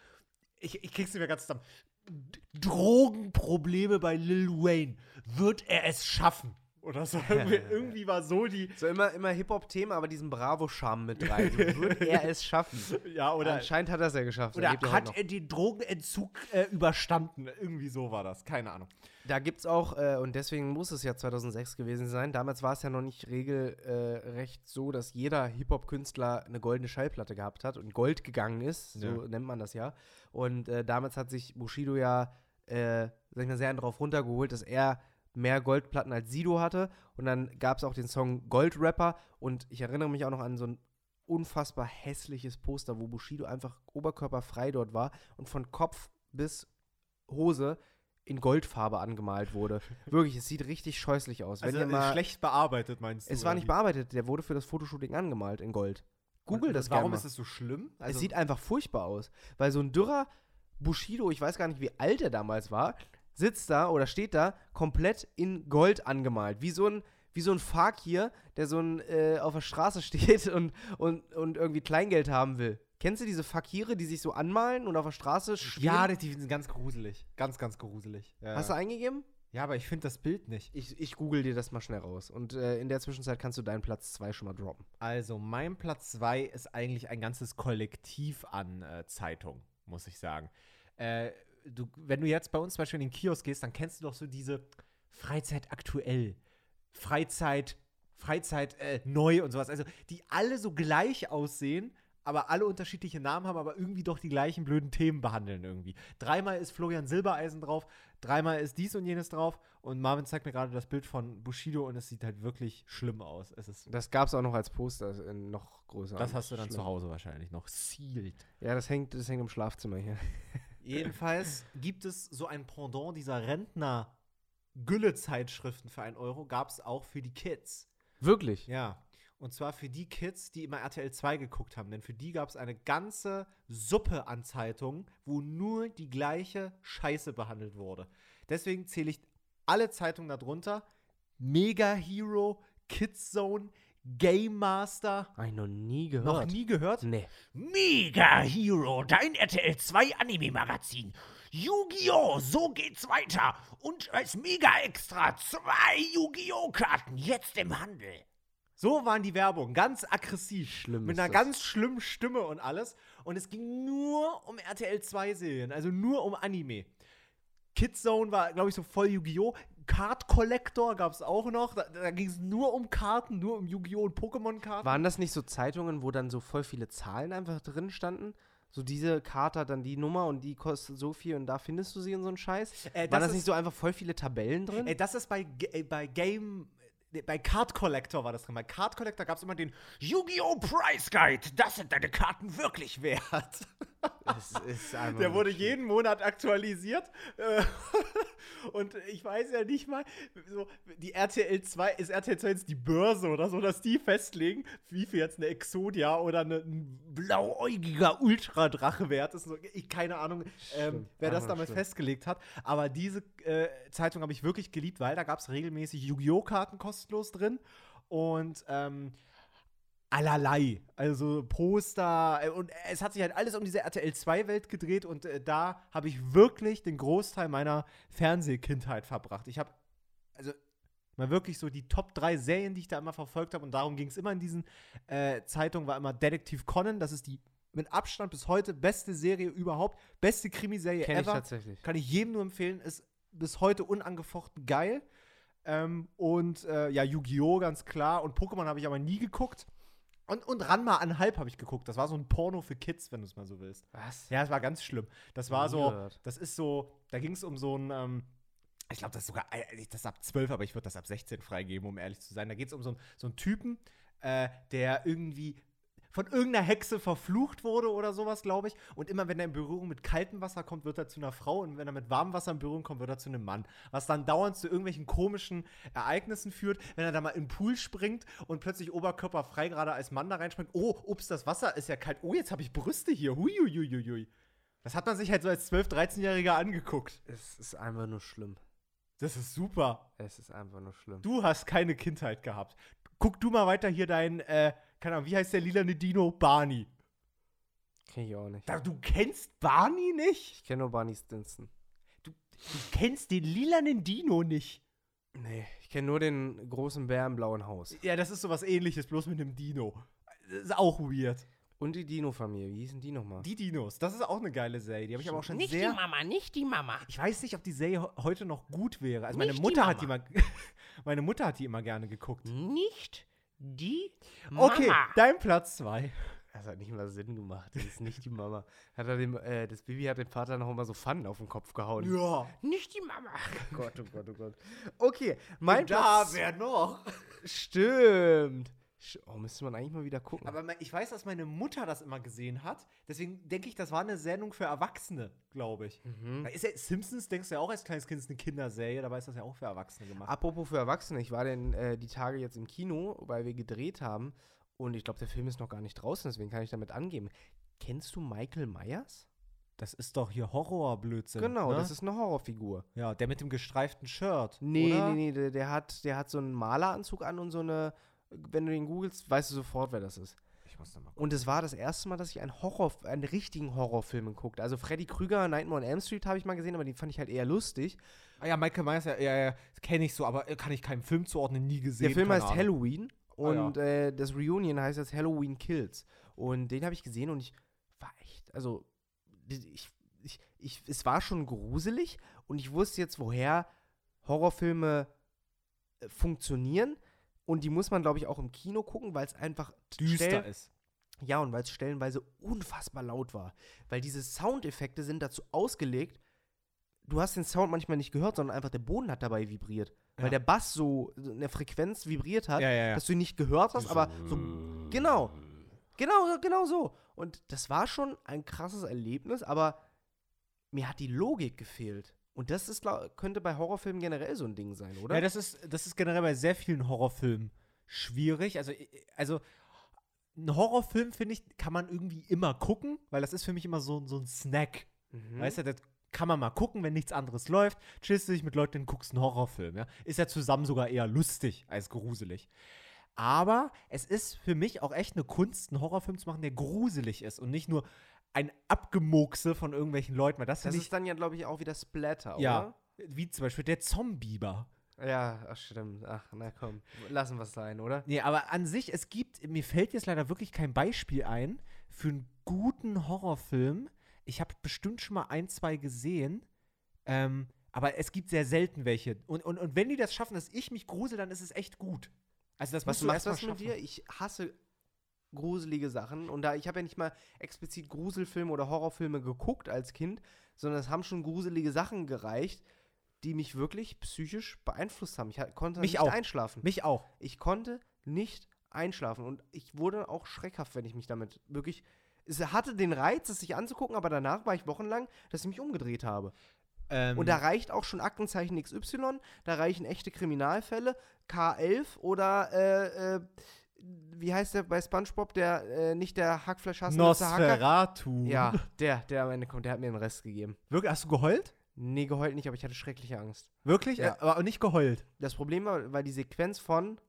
ich, ich krieg's nicht mehr ganz zusammen. D- Drogenprobleme bei Lil Wayne. Wird er es schaffen? Oder so. irgendwie, irgendwie war so die. So immer, immer Hip-Hop-Thema, aber diesen Bravo-Charme mit rein. So, wird er es schaffen? Ja, oder. Anscheinend hat er es ja geschafft. Er Oder heute hat er den Drogenentzug äh, überstanden? Irgendwie so war das. Keine Ahnung. Da gibt es auch, äh, und deswegen muss es ja 2006 gewesen sein, damals war es ja noch nicht regelrecht so, dass jeder Hip-Hop-Künstler eine goldene Schallplatte gehabt hat und Gold gegangen ist, so Ja. nennt man das ja. Und äh, damals hat sich Bushido ja, äh, sag ich mal, sehr darauf runtergeholt, dass er mehr Goldplatten als Sido hatte. Und dann gab es auch den Song Goldrapper und ich erinnere mich auch noch an so ein unfassbar hässliches Poster, wo Bushido einfach oberkörperfrei dort war und von Kopf bis Hose in Goldfarbe angemalt wurde. Wirklich, es sieht richtig scheußlich aus. Wenn Also ihr mal, schlecht bearbeitet, meinst du? es war nicht wie? bearbeitet, der wurde für das Fotoshooting angemalt in Gold. Google Und das Warum ist es so schlimm? Also es sieht einfach furchtbar aus, weil so ein dürrer Bushido, ich weiß gar nicht, wie alt er damals war, sitzt da oder steht da komplett in Gold angemalt, wie so ein wie so ein Fakir, der so ein, äh, auf der Straße steht und, und, und irgendwie Kleingeld haben will. Kennst du diese Fakire, die sich so anmalen und auf der Straße stehen? ja, die sind ganz gruselig. Ganz, ganz gruselig. Ja, Hast du eingegeben? ja aber ich finde das Bild nicht. Ich, ich google dir das mal schnell raus. Und äh, in der Zwischenzeit kannst du deinen Platz 2 schon mal droppen. Also, mein Platz 2 ist eigentlich ein ganzes Kollektiv an äh, Zeitungen, muss ich sagen. Äh, du, wenn du jetzt bei uns zum Beispiel in den Kiosk gehst, dann kennst du doch so diese Freizeit aktuell, Freizeit, Freizeit äh, neu und sowas. Also, die alle so gleich aussehen, aber alle unterschiedliche Namen haben, aber irgendwie doch die gleichen blöden Themen behandeln irgendwie. Dreimal ist Florian Silbereisen drauf, dreimal ist dies und jenes drauf und Marvin zeigt mir gerade das Bild von Bushido und es sieht halt wirklich schlimm aus. Es ist, Das gab es auch noch als Poster in noch größer. das hast du dann Schlimm. zu Hause wahrscheinlich noch. Sealed. Ja, das hängt, das hängt im Schlafzimmer hier. Jedenfalls gibt es so ein Pendant dieser Rentner Gülle-Zeitschriften für 1 Euro, gab es auch für die Kids. Wirklich? Ja. Und zwar für die Kids, die immer RTL 2 geguckt haben. Denn für die gab es eine ganze Suppe an Zeitungen, wo nur die gleiche Scheiße behandelt wurde. Deswegen zähle ich alle Zeitungen darunter. Mega Hero, Kids Zone, Game Master. Hab ich noch nie gehört. Noch nie gehört? Nee. Mega Hero, dein RTL 2 Anime-Magazin. Yu-Gi-Oh! So geht's weiter. Und als Mega-Extra zwei Yu-Gi-Oh! Karten jetzt im Handel. So waren die Werbung, ganz aggressiv. Schlimm Mit einer das. ganz schlimmen Stimme und alles. Und es ging nur um RTL 2-Serien, also nur um Anime. Kidzone war, glaube ich, so voll Yu-Gi-Oh! Card Collector gab es auch noch. Da, da ging es nur um Karten, nur um Yu-Gi-Oh! und Pokémon-Karten. Waren das nicht so Zeitungen, wo dann so voll viele Zahlen einfach drin standen? So diese Karte hat dann die Nummer und die kostet so viel und da findest du sie und so einen Scheiß? Äh, Waren das das ist- nicht so einfach voll viele Tabellen drin? Ey, das ist bei, äh, bei Game. äh, Bei Card Collector war das drin. Bei Card Collector gab es immer den Yu-Gi-Oh! Price Guide. Das sind deine Karten wirklich wert. Der wurde jeden Monat aktualisiert. Äh, Und ich weiß ja nicht mal, so, die RTL 2, ist RTL 2 jetzt die Börse oder so, dass die festlegen, wie viel jetzt eine Exodia oder eine, ein blauäugiger Ultradrache wert ist. So, Ich keine Ahnung, ähm, wer das damals schlimm. festgelegt hat. Aber diese äh, Zeitung habe ich wirklich geliebt, weil da gab es regelmäßig Yu-Gi-Oh! Karten kostenlos drin. Und ähm, allerlei. Also Poster äh, und es hat sich halt alles um diese RTL 2 Welt gedreht und äh, da habe ich wirklich den Großteil meiner Fernsehkindheit verbracht. Ich habe also mal wirklich so die Top 3 Serien, die ich da immer verfolgt habe und darum ging es immer in diesen äh, Zeitungen, war immer Detective Conan, das ist die mit Abstand bis heute beste Serie überhaupt, beste Krimiserie Kenn ich ever. tatsächlich. Kann ich jedem nur empfehlen, ist bis heute unangefochten geil. Ähm, und äh, ja, Yu-Gi-Oh! ganz klar. Und Pokémon habe ich aber nie geguckt. Und, und Ranma an halb habe ich geguckt. Das war so ein Porno für Kids, wenn du es mal so willst. Was? Ja, es war ganz schlimm. Das war so, das ist so, da ging es um so ein, ähm, ich glaube, das ist sogar, äh, das ist ab 12, aber ich würde das ab 16 freigeben, um ehrlich zu sein. Da geht es um so, ein, so einen Typen, äh, der irgendwie von irgendeiner Hexe verflucht wurde oder sowas, glaube ich. Und immer wenn er in Berührung mit kaltem Wasser kommt, wird er zu einer Frau. Und wenn er mit warmem Wasser in Berührung kommt, wird er zu einem Mann. Was dann dauernd zu irgendwelchen komischen Ereignissen führt, wenn er da mal im Pool springt und plötzlich oberkörperfrei gerade als Mann da reinspringt. Oh, ups, das Wasser ist ja kalt. Oh, jetzt habe ich Brüste hier. Huiuiuiui. Das hat man sich halt so als 12-, 13-Jähriger angeguckt. Es ist einfach nur schlimm. Das ist super. Es ist einfach nur schlimm. Du hast keine Kindheit gehabt. Guck du mal weiter hier dein, äh, keine Ahnung, wie heißt der lilane Dino? Barney. Kenn ich auch nicht. Da, du kennst Barney nicht? Ich kenne nur Barney Stinson. Du kennst den lilanen Dino nicht. Nee, ich kenne nur den großen Bär im blauen Haus. Ja, das ist sowas ähnliches, bloß mit einem Dino. Das ist auch weird. Und die Dino-Familie, wie hießen die nochmal? Die Dinos, das ist auch eine geile Serie. Die habe ich aber auch schon Nicht sehr. die Mama, nicht die Mama. Ich weiß nicht, ob die Serie he- heute noch gut wäre. Also meine Nicht die Mutter hat die mal. meine Mutter hat die immer gerne geguckt. Nicht die Mama. Okay, dein Platz 2. Das hat nicht mal Sinn gemacht. Das ist nicht die Mama. Hat er dem, äh, das Baby hat dem Vater noch mal so Pfannen auf den Kopf gehauen. Ja. Nicht die Mama. Gott, oh Gott, oh Gott. Okay, mein da Platz. wer noch? Stimmt. Oh, müsste man eigentlich mal wieder gucken. Aber ich weiß, dass meine Mutter das immer gesehen hat. Deswegen denke ich, das war eine Sendung für Erwachsene, glaube ich. Mhm. Ist ja, Simpsons, denkst du ja auch als kleines Kind, ist eine Kinderserie. Dabei ist das ja auch für Erwachsene gemacht. Apropos für Erwachsene, ich war denn äh, die Tage jetzt im Kino, weil wir gedreht haben. Und ich glaube, der Film ist noch gar nicht draußen, deswegen kann ich damit angeben. Kennst du Michael Myers? Das ist doch hier Horrorblödsinn. Genau, ne? das ist eine Horrorfigur. Ja, der mit dem gestreiften Shirt. Nee, oder? nee, nee, der, der, hat, der hat so einen Maleranzug an und so eine, wenn du den googelst, weißt du sofort, wer das ist. Ich muss da mal Und es war das erste Mal, dass ich einen Horror, einen richtigen Horrorfilm geguckt. Also Freddy Krüger, Nightmare on Elm Street habe ich mal gesehen, aber den fand ich halt eher lustig. Ah ja, Michael Myers, ja, ja, ja kenne ich so, aber äh, kann ich keinem Film zuordnen, nie gesehen. Der Film heißt Ahnung. Halloween Ah, ja. und äh, das Reunion heißt jetzt Halloween Kills. Und den habe ich gesehen und ich war echt, also ich, ich, ich, es war schon gruselig und ich wusste jetzt, woher Horrorfilme äh, funktionieren. Und die muss man, glaube ich, auch im Kino gucken, weil es einfach Düster ist. Ja, und weil es stellenweise unfassbar laut war. Weil diese Soundeffekte sind dazu ausgelegt, du hast den Sound manchmal nicht gehört, sondern einfach der Boden hat dabei vibriert. Weil Ja. der Bass so in der Frequenz vibriert hat, ja, ja. dass du ihn nicht gehört hast, aber so, genau, genau, genau so. Und das war schon ein krasses Erlebnis, aber mir hat die Logik gefehlt. Und das ist, könnte bei Horrorfilmen generell so ein Ding sein, oder? Ja, das ist, das ist generell bei sehr vielen Horrorfilmen schwierig. Also, also ein Horrorfilm, finde ich, kann man irgendwie immer gucken, weil das ist für mich immer so, so ein Snack. Mhm. Weißt du, das kann man mal gucken, wenn nichts anderes läuft. Chillst du dich mit Leuten und guckst einen Horrorfilm. Ja? Ist ja zusammen sogar eher lustig als gruselig. Aber es ist für mich auch echt eine Kunst, einen Horrorfilm zu machen, der gruselig ist und nicht nur ein Abgemokse von irgendwelchen Leuten. Weil das, das ich, ist dann ja, glaube ich, auch wieder Splatter, ja, wie zum Beispiel der Zombieber. oder? Ja, ach, stimmt. Ach, na komm, lassen wir es sein, oder? Nee, aber an sich, es gibt, mir fällt jetzt leider wirklich kein Beispiel ein für einen guten Horrorfilm. Ich habe bestimmt schon mal ein, zwei gesehen, ähm, aber es gibt sehr selten welche. Und, und, und wenn die das schaffen, dass ich mich grusel, dann ist es echt gut. Also das Was musst du mal das mit dir? Ich hasse gruselige Sachen. Und da, ich habe ja nicht mal explizit Gruselfilme oder Horrorfilme geguckt als Kind, sondern es haben schon gruselige Sachen gereicht, die mich wirklich psychisch beeinflusst haben. Ich konnte Mich nicht auch. einschlafen. Mich auch. Ich konnte nicht einschlafen. Und ich wurde auch schreckhaft, wenn ich mich damit wirklich. Es hatte den Reiz, es sich anzugucken, aber danach war ich wochenlang, dass ich mich umgedreht habe. Ähm, Und da reicht auch schon Aktenzeichen XY, da reichen echte Kriminalfälle, K11 oder äh, äh, wie heißt der bei SpongeBob, der äh, nicht der Hackfleischhassende Hacker? Nosferatu. Ja, der, der am Ende kommt, der hat mir den Rest gegeben. Wirklich, hast du geheult? Nee, geheult nicht, aber ich hatte schreckliche Angst. Wirklich? Ja. Aber nicht geheult. Das Problem war, weil die Sequenz von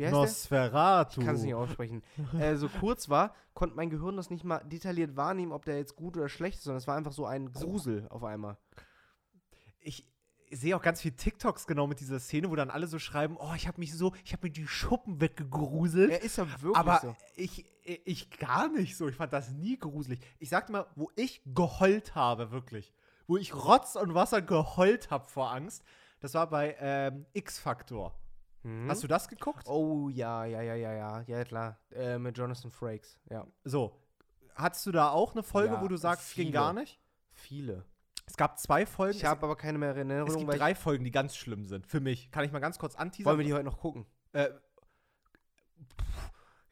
wie heißt der? Nosferatu. Ich kann es nicht aussprechen. äh, so kurz war, konnte mein Gehirn das nicht mal detailliert wahrnehmen, ob der jetzt gut oder schlecht ist, sondern es war einfach so ein Grusel auf einmal. ich sehe auch ganz viele TikToks genau mit dieser Szene, wo dann alle so schreiben, oh, ich habe mich so, ich habe mir die Schuppen weggegruselt. Er ist ja wirklich aber so. ich, ich gar nicht so. Ich fand das nie gruselig. Ich sagte mal, wo ich geheult habe, wirklich. Wo ich Rotz und Wasser geheult habe vor Angst, das war bei ähm, X-Factor. Mhm. Hast du das geguckt? Oh ja, ja, ja, ja, ja, ja klar. Äh, mit Jonathan Frakes, ja. So. Hattest du da auch eine Folge, Ja, wo du sagst, ging viele. gar nicht? Viele. Es gab zwei Folgen. Ich habe aber keine mehr in es, Erinnerung, gibt drei Folgen, die ganz schlimm sind. Für mich. Kann ich mal ganz kurz anteasern? wollen wir die heute noch gucken. Äh,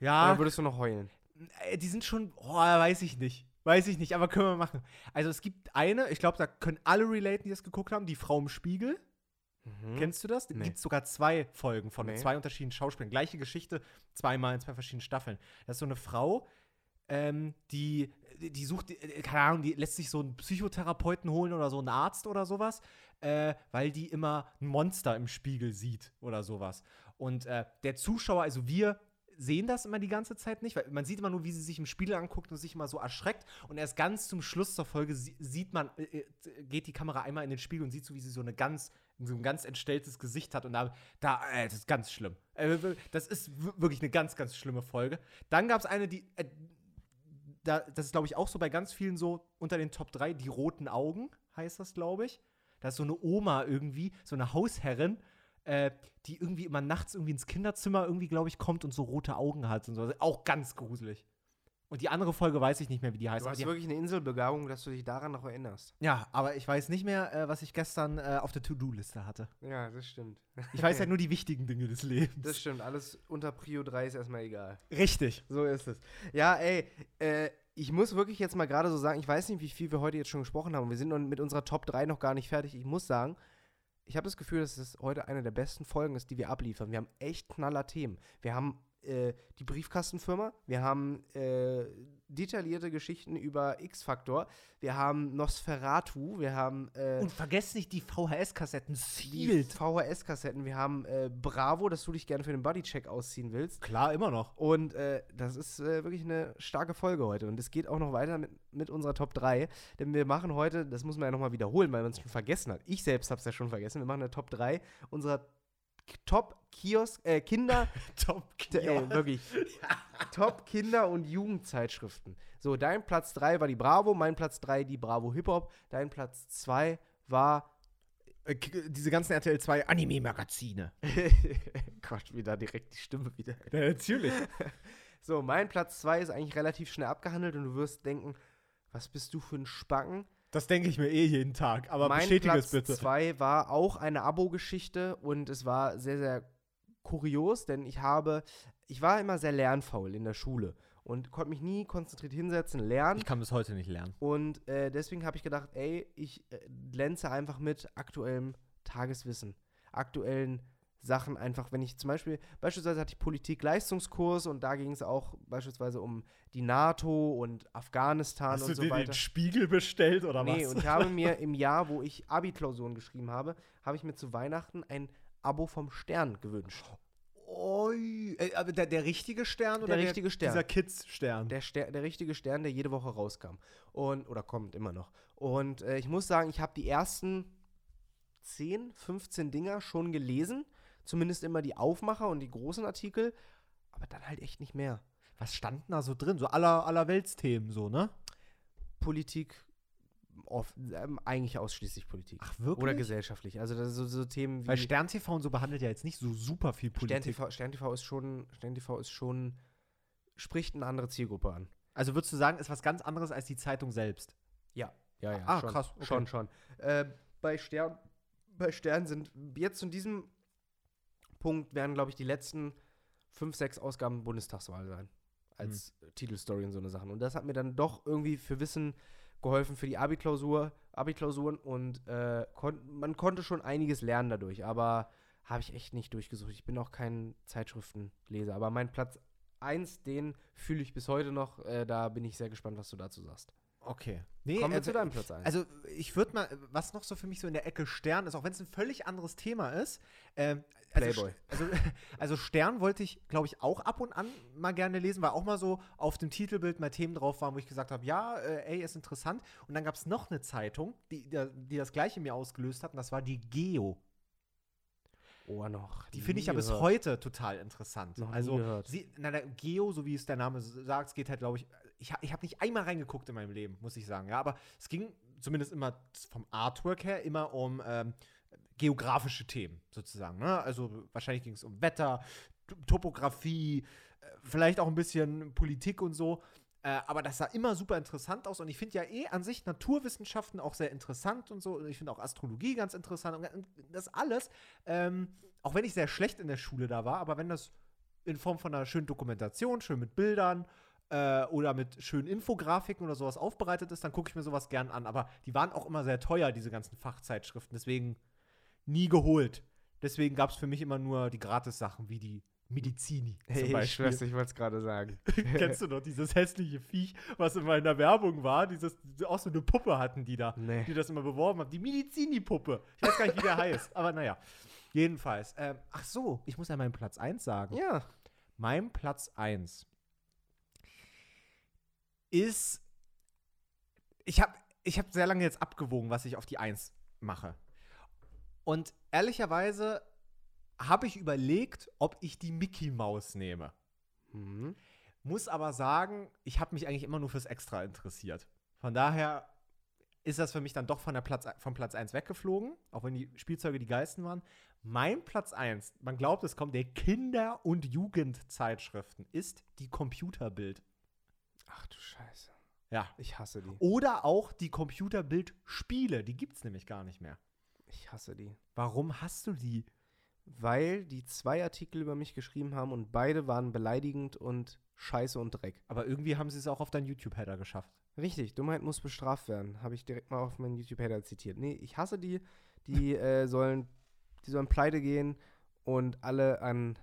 ja, Oder würdest du noch heulen? Äh, Die sind schon, oh, weiß ich nicht. Weiß ich nicht, aber können wir machen. Also es gibt eine, ich glaube, da können alle relaten, die das geguckt haben, die Frau im Spiegel. Kennst du das? Da Nee. gibt sogar zwei Folgen von Nee. zwei unterschiedlichen Schauspielern. Gleiche Geschichte, zweimal in zwei verschiedenen Staffeln. Das ist so eine Frau, ähm, die, die sucht, äh, keine Ahnung, die lässt sich so einen Psychotherapeuten holen oder so einen Arzt oder sowas, äh, weil die immer ein Monster im Spiegel sieht oder sowas. Und äh, der Zuschauer, also wir sehen das immer die ganze Zeit nicht, weil man sieht immer nur, wie sie sich im Spiegel anguckt und sich immer so erschreckt. Und erst ganz zum Schluss der Folge sie sieht man, äh, äh, geht die Kamera einmal in den Spiegel und sieht so, wie sie so eine ganz, so ein ganz entstelltes Gesicht hat. Und da, da äh, das ist ganz schlimm. Äh, das ist wirklich eine ganz, ganz schlimme Folge. Dann gab es eine, die, äh, da, das ist, glaube ich, auch so bei ganz vielen so unter den Top 3, die roten Augen, heißt das, glaube ich. Da ist so eine Oma irgendwie, so eine Hausherrin, äh, die irgendwie immer nachts irgendwie ins Kinderzimmer irgendwie, glaube ich, kommt und so rote Augen hat und so. Auch ganz gruselig. Und die andere Folge weiß ich nicht mehr, wie die heißt. Du hast wirklich eine Inselbegabung, dass du dich daran noch erinnerst. ja, aber ich weiß nicht mehr, äh, was ich gestern äh, auf der To-Do-Liste hatte. Ja, das stimmt. Ich weiß halt nur die wichtigen Dinge des Lebens. Das stimmt. Alles unter Prio 3 ist erstmal egal. Richtig. So ist es. Ja, ey, äh, ich muss wirklich jetzt mal gerade so sagen, ich weiß nicht, wie viel wir heute jetzt schon gesprochen haben. Wir sind mit unserer Top 3 noch gar nicht fertig. Ich muss sagen, ich habe das Gefühl, dass es heute eine der besten Folgen ist, die wir abliefern. Wir haben echt knaller Themen. Wir haben äh, die Briefkastenfirma, wir haben äh, detaillierte Geschichten über X-Factor, wir haben Nosferatu, wir haben äh, Und vergesst nicht die VHS-Kassetten. die Sealed. VHS-Kassetten, wir haben äh, Bravo, dass du dich gerne für den Bodycheck ausziehen willst. Klar, immer noch. Und äh, das ist wirklich eine starke Folge heute. Und es geht auch noch weiter mit, mit unserer Top 3. Denn wir machen heute, das muss man ja nochmal wiederholen, weil man es schon vergessen hat. Ich selbst habe es ja schon vergessen. Wir machen eine Top 3 unserer Top Kiosk, äh, Kinder, Top äh, wirklich, Top Kinder- und Jugendzeitschriften. So, dein Platz 3 war die Bravo, mein Platz 3 die Bravo Hip Hop, dein Platz 2 war Äh, diese ganzen RTL 2 Anime-Magazine. Gott, wieder direkt die Stimme wieder. Ja, natürlich. So, mein Platz 2 ist eigentlich relativ schnell abgehandelt und du wirst denken, was bist du für ein Spacken? Das denke ich mir eh jeden Tag, aber mein bestätige Platz es bitte. 2 war auch eine Abo-Geschichte und es war sehr, sehr kurios, denn ich habe, ich war immer sehr lernfaul in der Schule und konnte mich nie konzentriert hinsetzen, lernen. Ich kann bis heute nicht lernen. Und äh, deswegen habe ich gedacht, ey, ich äh, glänze einfach mit aktuellem Tageswissen, aktuellen Sachen einfach, wenn ich zum Beispiel, beispielsweise hatte ich Politik-Leistungskurs und da ging es auch beispielsweise um die NATO und Afghanistan Hast und du so dir weiter. den Spiegel bestellt oder nee, was? und ich habe mir im Jahr, wo ich Abi-Klausuren geschrieben habe, habe ich mir zu Weihnachten ein Abo vom Stern gewünscht. Oi, äh, aber der, der richtige Stern oder richtige Stern. dieser Kids-Stern? Der, Ster der richtige Stern, der jede Woche rauskam. Und, oder kommt immer noch. Und äh, ich muss sagen, ich habe die ersten 10, 15 Dinger schon gelesen. Zumindest immer die Aufmacher und die großen Artikel. Aber dann halt echt nicht mehr. Was stand da so drin? So aller, aller Weltsthemen, so, ne? Politik, oft, ähm, eigentlich ausschließlich Politik. Ach, wirklich? Oder gesellschaftlich. Also das ist so, so Themen wie. Weil Stern TV und so behandelt ja jetzt nicht so super viel Stern Politik. TV, Stern TV ist schon, Stern TV ist schon, spricht eine andere Zielgruppe an. Also würdest du sagen, ist was ganz anderes als die Zeitung selbst? Ja. Ja, ja. Ah, schon, krass, okay. Schon, schon. Äh, bei, Stern, bei Stern sind jetzt zu diesem Punkt werden, glaube ich, die letzten fünf, sechs Ausgaben Bundestagswahl sein. Als Hm. Titelstory und so eine Sachen. Und das hat mir dann doch irgendwie für Wissen geholfen für die Abi-Klausur, Abi-Klausuren und äh, kon man konnte schon einiges lernen dadurch, aber habe ich echt nicht durchgesucht. Ich bin auch kein Zeitschriftenleser, aber mein Platz 1, den fühle ich bis heute noch. Äh, da bin ich sehr gespannt, was du dazu sagst. Okay. Nee, Kommen wir äh, zu deinem Platz 1. Also ich würde mal, was noch so für mich so in der Ecke Stern ist, auch wenn es ein völlig anderes Thema ist. Ähm, also, Playboy. Also, also Stern wollte ich, glaube ich, auch ab und an mal gerne lesen, weil auch mal so auf dem Titelbild mal Themen drauf waren, wo ich gesagt habe, ja, äh, ey, ist interessant. Und dann gab es noch eine Zeitung, die, die, das gleiche mir ausgelöst hat, und das war die Geo. Oh, noch. Die finde ich ja bis heute total interessant. Noch also. Sie, na, der Geo, so wie es der Name sagt, es geht halt, glaube ich, ich, ich habe nicht einmal reingeguckt in meinem Leben, muss ich sagen. Ja, aber es ging zumindest immer vom Artwork her immer um ähm, geografische Themen sozusagen. Ne? Also wahrscheinlich ging es um Wetter, Topografie, äh, vielleicht auch ein bisschen Politik und so. Äh, aber das sah immer super interessant aus und ich finde ja eh an sich Naturwissenschaften auch sehr interessant und so. Und ich finde auch Astrologie ganz interessant und und das alles, ähm, auch wenn ich sehr schlecht in der Schule da war, aber wenn das in Form von einer schönen Dokumentation, schön mit Bildern äh, oder mit schönen Infografiken oder sowas aufbereitet ist, dann gucke ich mir sowas gern an. Aber die waren auch immer sehr teuer, diese ganzen Fachzeitschriften. Deswegen nie geholt. Deswegen gab es für mich immer nur die Gratis-Sachen wie die Medizini Hey, ich schwör's, ich wollte es gerade sagen. Kennst du noch dieses hässliche Viech, was immer in der Werbung war? Dieses, auch so eine Puppe hatten die da, Nee. die das immer beworben haben. Die Medizini-Puppe. Ich weiß gar nicht, wie der heißt, aber naja. Jedenfalls. Ähm, ach so, ich muss ja meinen Platz 1 sagen. Ja. Mein Platz 1 ist. Ich habe ich hab sehr lange jetzt abgewogen, was ich auf die 1 mache. Und ehrlicherweise habe ich überlegt, ob ich die Mickey Maus nehme. Mhm. Muss aber sagen, ich habe mich eigentlich immer nur fürs Extra interessiert. Von daher ist das für mich dann doch von der Platz, vom Platz 1 weggeflogen, auch wenn die Spielzeuge die geilsten waren. Mein Platz 1, man glaubt es kommt, der Kinder- und Jugendzeitschriften ist die Computerbild. Ach du Scheiße. Ja. Ich hasse die. Oder auch die Computerbild-Spiele, die gibt es nämlich gar nicht mehr. Ich hasse die. Warum hast du die? Weil die zwei Artikel über mich geschrieben haben und beide waren beleidigend und scheiße und Dreck. Aber irgendwie haben sie es auch auf deinen YouTube-Header geschafft. Richtig, Dummheit muss bestraft werden. Habe ich direkt mal auf meinen YouTube-Header zitiert. Nee, ich hasse die. Die äh, sollen, die sollen pleite gehen und alle an,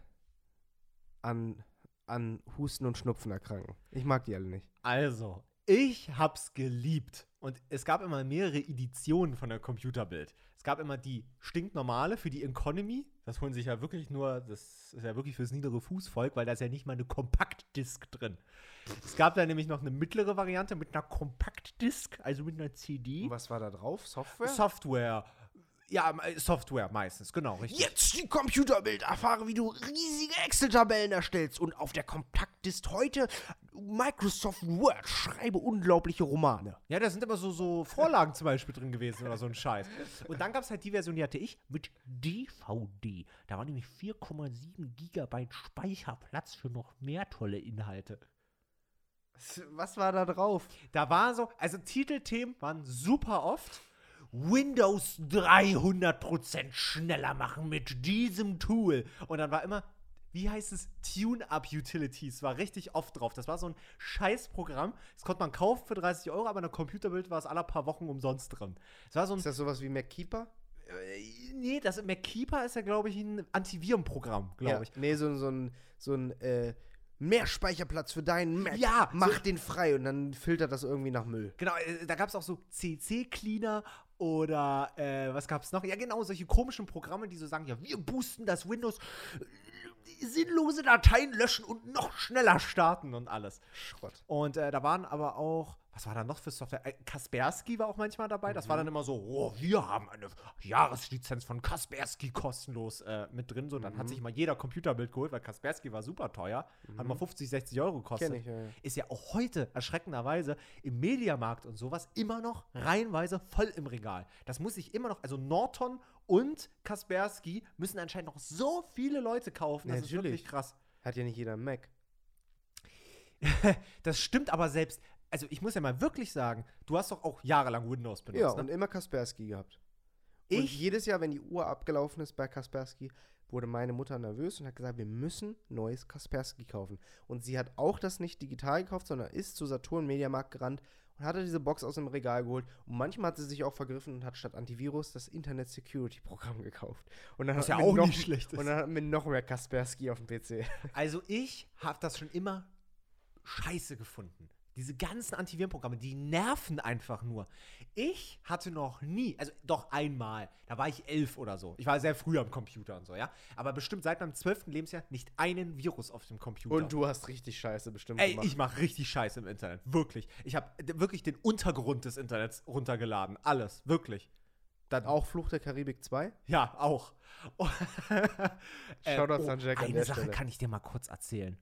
an, an Husten und Schnupfen erkranken. Ich mag die alle nicht. Also, ich hab's geliebt. Und es gab immer mehrere Editionen von der Computerbild. Es gab immer die stinknormale für die Economy. Das holen sich ja wirklich nur, das ist ja wirklich fürs niedere Fußvolk, weil da ist ja nicht mal eine Kompaktdisk drin. Es gab da nämlich noch eine mittlere Variante mit einer Kompaktdisk, also mit einer CD. Und was war da drauf? Software? Software, Ja, äh, Software meistens, genau, richtig. Jetzt die Computerbild. Erfahre, wie du riesige Excel-Tabellen erstellst. Und auf der Kompaktlist heute Microsoft Word. Schreibe unglaubliche Romane. Ja, da sind immer so, so Vorlagen zum Beispiel drin gewesen oder so ein Scheiß. Und dann gab es halt die Version, die hatte ich, Mit DVD. Da war nämlich 4,7 Gigabyte Speicherplatz für noch mehr tolle Inhalte. Was war da drauf? Da war so, also Titelthemen waren super oft. Windows 300% schneller machen mit diesem Tool. Und dann war immer, wie heißt es, Tune-Up-Utilities war richtig oft drauf. Das war so ein Scheißprogramm. Das konnte man kaufen für 30 Euro, aber in der Computerbild war es alle paar Wochen umsonst drin. Es war so ein. Ist das sowas wie MacKeeper? Äh, nee, das MacKeeper ist ja, glaube ich, ein Antivirenprogramm, glaube ich. Nee, so, so ein, so ein äh, mehr Speicherplatz für deinen Mac. Ja, Mach so- den frei und dann filtert das irgendwie nach Müll. Genau, äh, da gab es auch so CC-Cleaner oder äh, was gab es noch? Ja, genau, solche komischen Programme, die so sagen, ja, wir boosten das Windows, äh, sinnlose Dateien löschen und noch schneller starten und alles. Schrott. Und äh, da waren aber auch, was war da noch für Software? Äh, Kaspersky war auch manchmal dabei. Das war dann immer so, oh, wir haben eine Jahreslizenz von Kaspersky kostenlos äh, mit drin. So, dann hat sich mal jeder Computerbild geholt, weil Kaspersky war super teuer. Hat mal 50, 60 Euro gekostet. Ich, ja, ja. Ist ja auch heute erschreckenderweise im Mediamarkt und sowas immer noch reihenweise voll im Regal. Das muss ich immer noch, also Norton und Kaspersky müssen anscheinend noch so viele Leute kaufen. Das Ja, ist natürlich. wirklich krass. Hat ja nicht jeder Mac. Das stimmt aber selbst. Also ich muss ja mal wirklich sagen, du hast doch auch jahrelang Windows benutzt. Ja, ne? und immer Kaspersky gehabt. Und Ich- jedes Jahr, wenn die Uhr abgelaufen ist bei Kaspersky, wurde meine Mutter nervös und hat gesagt, wir müssen neues Kaspersky kaufen. Und sie hat auch das nicht digital gekauft, sondern ist zu Saturn Mediamarkt gerannt und hatte diese Box aus dem Regal geholt. Und manchmal hat sie sich auch vergriffen und hat statt Antivirus das Internet Security Programm gekauft. Und dann Was ja auch noch, nicht schlecht ist. Und dann hatten wir noch mehr Kaspersky auf dem PC. Also ich habe das schon immer scheiße gefunden. Diese ganzen Antivirenprogramme, die nerven einfach nur. Ich hatte noch nie, also doch einmal, da war ich elf oder so. Ich war sehr früh am Computer und so, ja. Aber bestimmt seit meinem zwölften Lebensjahr nicht einen Virus auf dem Computer. Und du hast richtig scheiße bestimmt Ey, gemacht. ich mache richtig Scheiße im Internet. Wirklich. Ich habe wirklich den Untergrund des Internets runtergeladen. Alles. Wirklich. Dann auch Fluch der Karibik 2? Ja, auch. Ähm, Shoutouts an Jack an Eine Sache Stelle. kann ich dir mal kurz erzählen.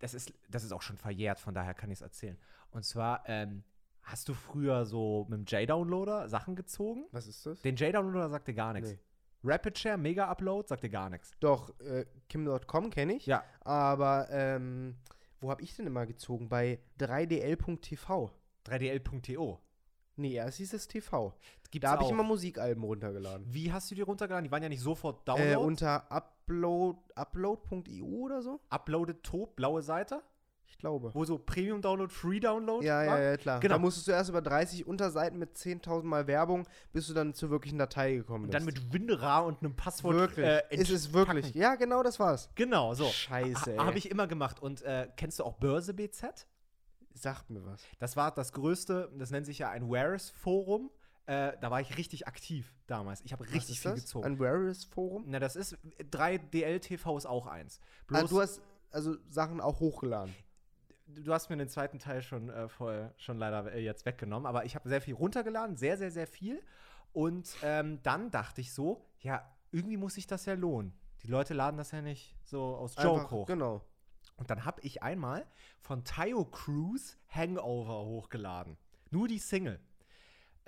Das ist, das ist auch schon verjährt, von daher kann ich es erzählen. Und zwar, ähm, hast du früher so mit dem J-Downloader Sachen gezogen? Was ist das? Den J-Downloader sagt dir gar nichts. Nee. Rapid Share, Mega Upload sagt dir gar nichts. Doch, äh, Kim.com kenne ich. Ja. Aber ähm, wo habe ich denn immer gezogen? Bei 3dl.tv. 3dl.to. Nee, erst hieß es TV. Gibt's Da habe ich immer Musikalben runtergeladen. Wie hast du die runtergeladen? Die waren ja nicht sofort Äh, Download. unter upload, upload.eu oder so? Uploaded to, blaue Seite, Ich glaube. wo so Premium Download, Free Download Ja, ja, war. ja, klar. Genau. Da musstest du erst über 30 Unterseiten mit 10.000 Mal Werbung, bis du dann zur wirklichen Datei gekommen Und bist. dann mit WinRAR und einem Passwort. Wirklich. äh, ist es wirklich. Ja, genau, das war's. Genau, so. Scheiße, ey. Habe ich immer gemacht. Und äh, kennst du auch Börse BZ? Sagt mir was. Das war das größte, das nennt sich ja ein Wares-Forum. Äh, da war ich richtig aktiv damals. Ich habe richtig viel das? gezogen. Ein Varus Forum? Na, das ist 3DL-TV ist auch eins. Ah, Bloß, du hast also Sachen auch hochgeladen. du hast mir den zweiten Teil schon, äh, voll, schon leider äh, jetzt weggenommen, aber ich habe sehr viel runtergeladen, sehr, sehr, sehr viel. Und ähm, dann dachte ich so, ja, irgendwie muss sich das ja lohnen. Die Leute laden das ja nicht so aus Joke Einfach- hoch. Genau. Und dann habe ich einmal von Tayo Cruz Hangover hochgeladen. Nur die Single.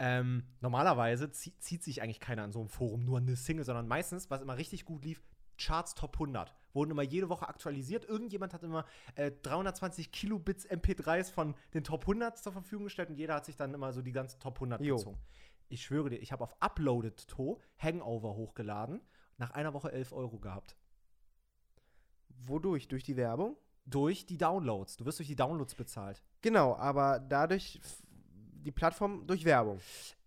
Ähm, normalerweise zie zieht sich eigentlich keiner an so einem Forum nur eine Single, sondern meistens, was immer richtig gut lief, Charts Top 100. Wurden immer jede Woche aktualisiert. Irgendjemand hat immer äh, 320 Kilobits MP3s von den Top 100 zur Verfügung gestellt und jeder hat sich dann immer so die ganzen Top 100 Jo. gezogen. Ich schwöre dir, ich habe auf Uploaded To Hangover hochgeladen. Nach einer Woche 11 Euro gehabt. Wodurch? Durch die Werbung? Durch die Downloads. Du wirst durch die Downloads bezahlt. Genau, aber dadurch die Plattform durch Werbung.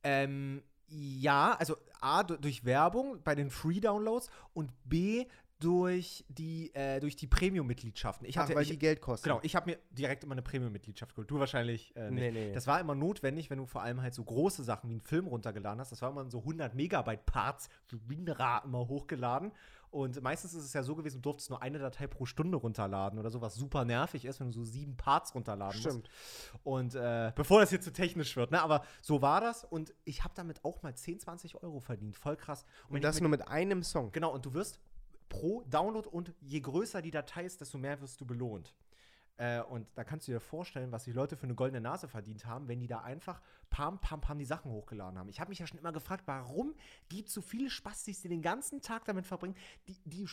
Ähm, ja, also A, du- durch Werbung bei den Free-Downloads und B, durch die, äh, durch die Premium-Mitgliedschaften. Ich Ach, hatte, weil ich, die Geld kosten. Genau, ich habe mir direkt immer eine Premium-Mitgliedschaft geholt. Du wahrscheinlich äh, nicht. Nee, nee. Das war immer notwendig, wenn du vor allem halt so große Sachen wie einen Film runtergeladen hast. Das war immer so 100 Megabyte Parts, so WinRAR immer hochgeladen. Und meistens ist es ja so gewesen, du durftest nur eine Datei pro Stunde runterladen oder so, was super nervig ist, wenn du so sieben Parts runterladen Stimmt. musst. Und äh, bevor das jetzt zu technisch wird, ne? Aber so war das und ich habe damit auch mal 10, 20 Euro verdient. Voll krass. Und ich das mir- nur mit einem Song. Genau, und du wirst pro Download und je größer die Datei ist, desto mehr wirst du belohnt. Äh, und da kannst du dir vorstellen, was die Leute für eine goldene Nase verdient haben, wenn die da einfach pam, pam, pam die Sachen hochgeladen haben. Ich habe mich ja schon immer gefragt, warum gibt es so viele Spastis, die den ganzen Tag damit verbringen, die, die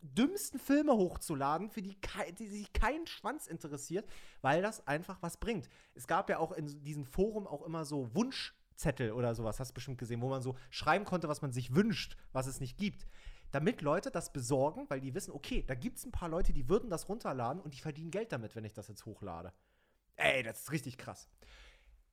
dümmsten Filme hochzuladen, für die, die sich kein Schwanz interessiert, weil das einfach was bringt. Es gab ja auch in diesem Forum auch immer so Wunschzettel oder sowas, hast du bestimmt gesehen, wo man so schreiben konnte, was man sich wünscht, was es nicht gibt damit Leute das besorgen, weil die wissen, okay, da gibt es ein paar Leute, die würden das runterladen und die verdienen Geld damit, wenn ich das jetzt hochlade. Ey, das ist richtig krass.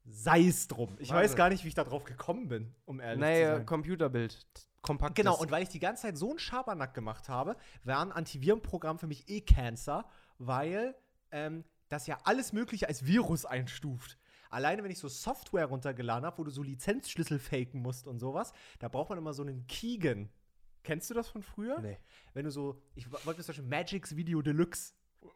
Sei es drum. Ich weiß Wahnsinn. gar nicht, wie ich da drauf gekommen bin, um ehrlich zu Naja, sein. Computerbild. Kompakt. Genau, und weil ich die ganze Zeit so einen Schabernack gemacht habe, war ein Antivirenprogramm für mich eh Cancer, weil ähm, das ja alles Mögliche als Virus einstuft. Alleine, wenn ich so Software runtergeladen habe, wo du so Lizenzschlüssel faken musst und sowas, da braucht man immer so einen Keygen. Kennst du das von früher? Nee. Wenn du so, ich wollte zum Beispiel Magix Video Deluxe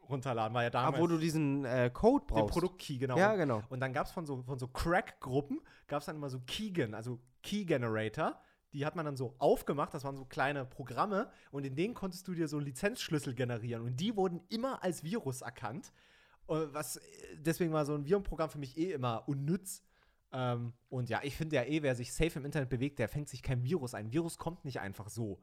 runterladen, war ja damals Aber wo du diesen äh, Code den brauchst. Produktkey, genau. Ja, genau. Und dann gab es von so, von so Crack-Gruppen, gab es dann immer so Keygen, also Key Generator. Die hat man dann so aufgemacht, das waren so kleine Programme und in denen konntest du dir so Lizenzschlüssel generieren und die wurden immer als Virus erkannt. Und Was, äh, deswegen war so ein Virenprogramm für mich eh immer unnütz. Ähm, und ja, ich finde ja eh, wer sich safe im Internet bewegt, der fängt sich kein Virus ein. Virus kommt nicht einfach so.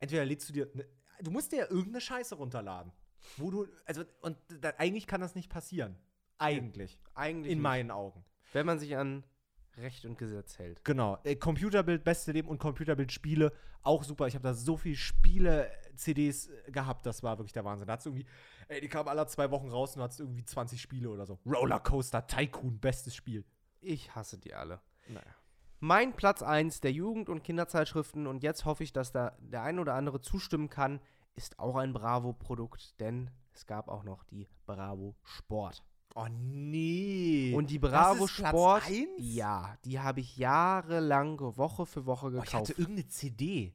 Entweder lädst du dir, ne, du musst dir ja irgendeine Scheiße runterladen. Wo du, also, und da, eigentlich kann das nicht passieren. Eigentlich. Eigentlich In nicht. meinen Augen. Wenn man sich an Recht und Gesetz hält. Genau. Äh, Computerbild, beste Leben und Computerbild-Spiele, auch super. Ich habe da so viele Spiele-CDs gehabt, das war wirklich der Wahnsinn. Da hat's irgendwie, ey, die kamen alle zwei Wochen raus und du hattest irgendwie 20 Spiele oder so. Rollercoaster Tycoon, bestes Spiel. Ich hasse die alle. Naja. Mein Platz 1 der Jugend- und Kinderzeitschriften, und jetzt hoffe ich, dass da der ein oder andere zustimmen kann, ist auch ein Bravo-Produkt, denn es gab auch noch die Bravo Sport. Oh nee. Und die Bravo ist Platz Sport, eins? ja, die habe ich jahrelang Woche für Woche oh, ich gekauft. hatte irgendeine CD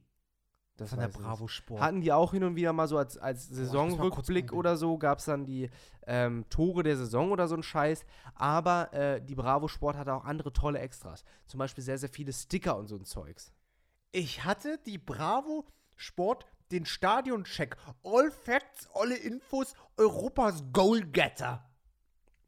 das von der Bravo. Sport. Hatten die auch hin und wieder mal so als, als Saisonrückblick oder so, gab es dann die ähm, Tore der Saison oder so ein Scheiß. Aber äh, die Bravo Sport hatte auch andere tolle Extras. Zum Beispiel sehr, sehr viele Sticker und so ein Zeugs. Ich hatte die Bravo Sport, den Stadioncheck. All Facts, alle Infos, Europas Goalgetter.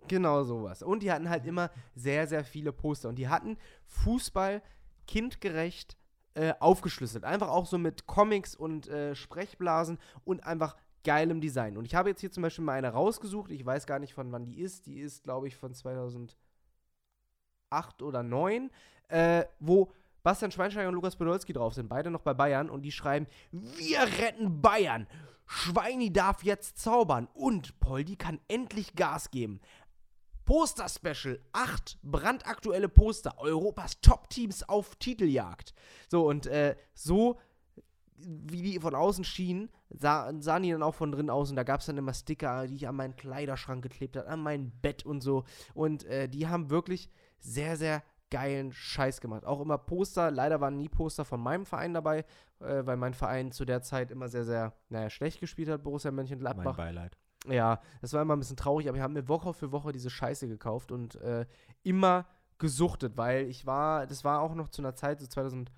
Genau sowas. Und die hatten halt immer sehr, sehr viele Poster. Und die hatten Fußball kindgerecht äh, aufgeschlüsselt. Einfach auch so mit Comics und äh, Sprechblasen und einfach geilem Design. Und ich habe jetzt hier zum Beispiel mal eine rausgesucht. Ich weiß gar nicht, von wann die ist. Die ist, glaube ich, von 2008 oder 2009, äh, wo Bastian Schweinsteiger und Lukas Podolski drauf sind. Beide noch bei Bayern. Und die schreiben, wir retten Bayern. Schweini darf jetzt zaubern. Und Poldi kann endlich Gas geben. Poster-Special. Acht brandaktuelle Poster. Europas Top-Teams auf Titeljagd. So, und äh, so, wie die von außen schienen, sah, sahen die dann auch von drin aus. Und da gab es dann immer Sticker, die ich an meinen Kleiderschrank geklebt habe, an mein Bett und so. Und äh, die haben wirklich sehr, sehr geilen Scheiß gemacht. Auch immer Poster. Leider waren nie Poster von meinem Verein dabei, äh, weil mein Verein zu der Zeit immer sehr, sehr, naja, schlecht gespielt hat, Borussia Mönchengladbach. Beileid. Ja, das war immer ein bisschen traurig, aber ich habe mir Woche für Woche diese Scheiße gekauft und äh, immer gesuchtet, weil ich war, das war auch noch zu einer Zeit, so 2000,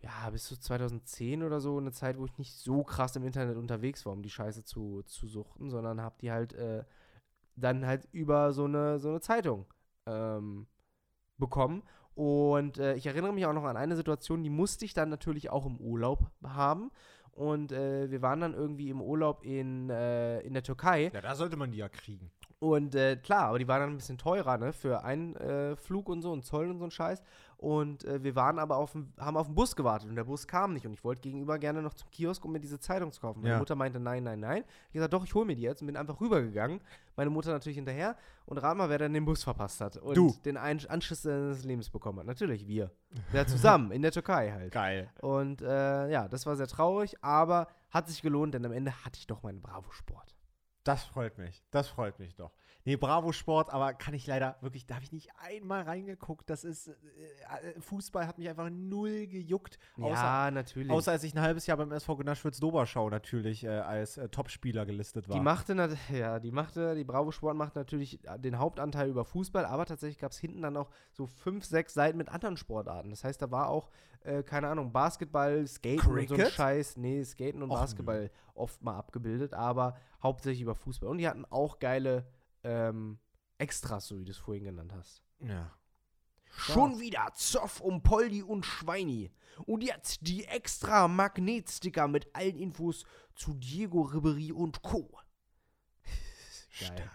ja, bis zu 2010 oder so, eine Zeit, wo ich nicht so krass im Internet unterwegs war, um die Scheiße zu, zu suchten, sondern habe die halt äh, dann halt über so eine, so eine Zeitung ähm, bekommen. Und äh, ich erinnere mich auch noch an eine Situation, die musste ich dann natürlich auch im Urlaub haben. Und äh, wir waren dann irgendwie im Urlaub in, äh, in der Türkei. Ja, da sollte man die ja kriegen. Und äh, klar, aber die waren dann ein bisschen teurer, ne? Für einen äh, Flug und so und Zoll und so ein Scheiß. Und äh, wir waren aber auf dem, haben auf den Bus gewartet und der Bus kam nicht. Und ich wollte gegenüber gerne noch zum Kiosk, um mir diese Zeitung zu kaufen. Meine Ja. Mutter meinte, nein, nein, nein. Ich gesagt, doch, ich hole mir die jetzt und bin einfach rübergegangen. Meine Mutter natürlich hinterher. Und rat mal, wer dann den Bus verpasst hat und Du. den Ein Anschluss seines Lebens bekommen hat. Natürlich wir. Ja, zusammen, in der Türkei halt. Geil. Und äh, ja, das war sehr traurig, aber hat sich gelohnt, denn am Ende hatte ich doch meinen Bravo-Sport. Das freut mich. Das freut mich doch. Nee, Bravo Sport, aber kann ich leider wirklich, da habe ich nicht einmal reingeguckt. Das ist, äh, Fußball hat mich einfach null gejuckt. Außer, ja, natürlich. außer als ich ein halbes Jahr beim SV Gnaschwitz-Doberschau natürlich äh, als äh, Topspieler gelistet war. Die machte, ja, die machte, die Bravo Sport macht natürlich den Hauptanteil über Fußball, aber tatsächlich gab es hinten dann auch so fünf, sechs Seiten mit anderen Sportarten. Das heißt, da war auch, äh, keine Ahnung, Basketball, Skaten und so ein Cricket? Scheiß. Nee, Skaten und Och, Basketball oft mal abgebildet, aber hauptsächlich über Fußball. Und die hatten auch geile ähm, Extras, so wie du es vorhin genannt hast. ja. Schon wieder Zoff um Poldi und Schweini. Und jetzt die extra Magnetsticker mit allen Infos zu Diego Ribery und Co. Geil.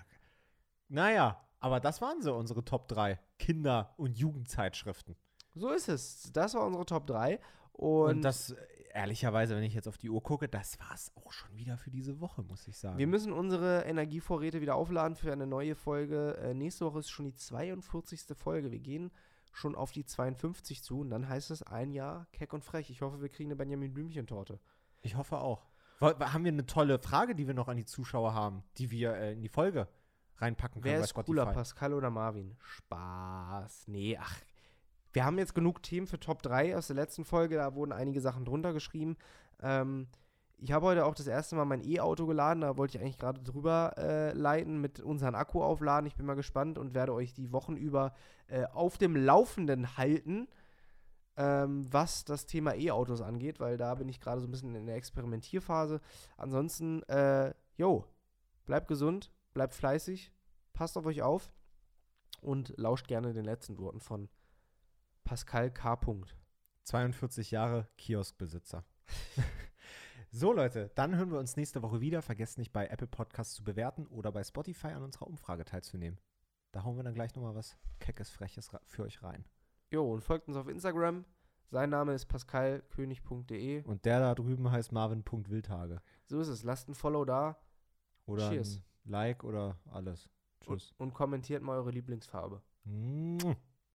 Naja, aber das waren so unsere Top 3 Kinder- und Jugendzeitschriften. So ist es. Das war unsere Top 3. Und, Und, das, ehrlicherweise, wenn ich jetzt auf die Uhr gucke, das war es auch schon wieder für diese Woche, muss ich sagen. wir müssen unsere Energievorräte wieder aufladen für eine neue Folge. Äh, nächste Woche ist schon die 42. Folge. Wir gehen schon auf die 52 zu und dann heißt es ein Jahr keck und frech. Ich hoffe, wir kriegen eine Benjamin Blümchen-Torte. Ich hoffe auch. Haben wir eine tolle Frage, die wir noch an die Zuschauer haben, die wir äh, in die Folge reinpacken können Wer bei ist Spotify? cooler, Pascal oder Marvin? Spaß. Nee, ach. Wir haben jetzt genug Themen für Top 3 aus der letzten Folge. Da wurden einige Sachen drunter geschrieben. Ähm, ich habe heute auch das erste Mal mein E-Auto geladen. Da wollte ich eigentlich gerade drüber äh, leiten mit unseren Akku aufladen. Ich bin mal gespannt und werde euch die Wochen über äh, auf dem Laufenden halten, ähm, was das Thema E-Autos angeht, weil da bin ich gerade so ein bisschen in der Experimentierphase. Ansonsten, äh, jo, bleibt gesund, bleibt fleißig, passt auf euch auf und lauscht gerne den letzten Worten von Pascal K. Punkt. 42 Jahre Kioskbesitzer. so, Leute, dann hören wir uns nächste Woche wieder. Vergesst nicht, bei Apple Podcasts zu bewerten oder bei Spotify an unserer Umfrage teilzunehmen. Da hauen wir dann gleich nochmal was Keckes, Freches für euch rein. Jo, und folgt uns auf Instagram. Sein Name ist pascalkönig.de. Und der da drüben heißt Marvin.wildhage. So ist es. Lasst ein Follow da Oder Cheers. Like oder alles. und, Tschüss. und kommentiert mal eure Lieblingsfarbe. Mua.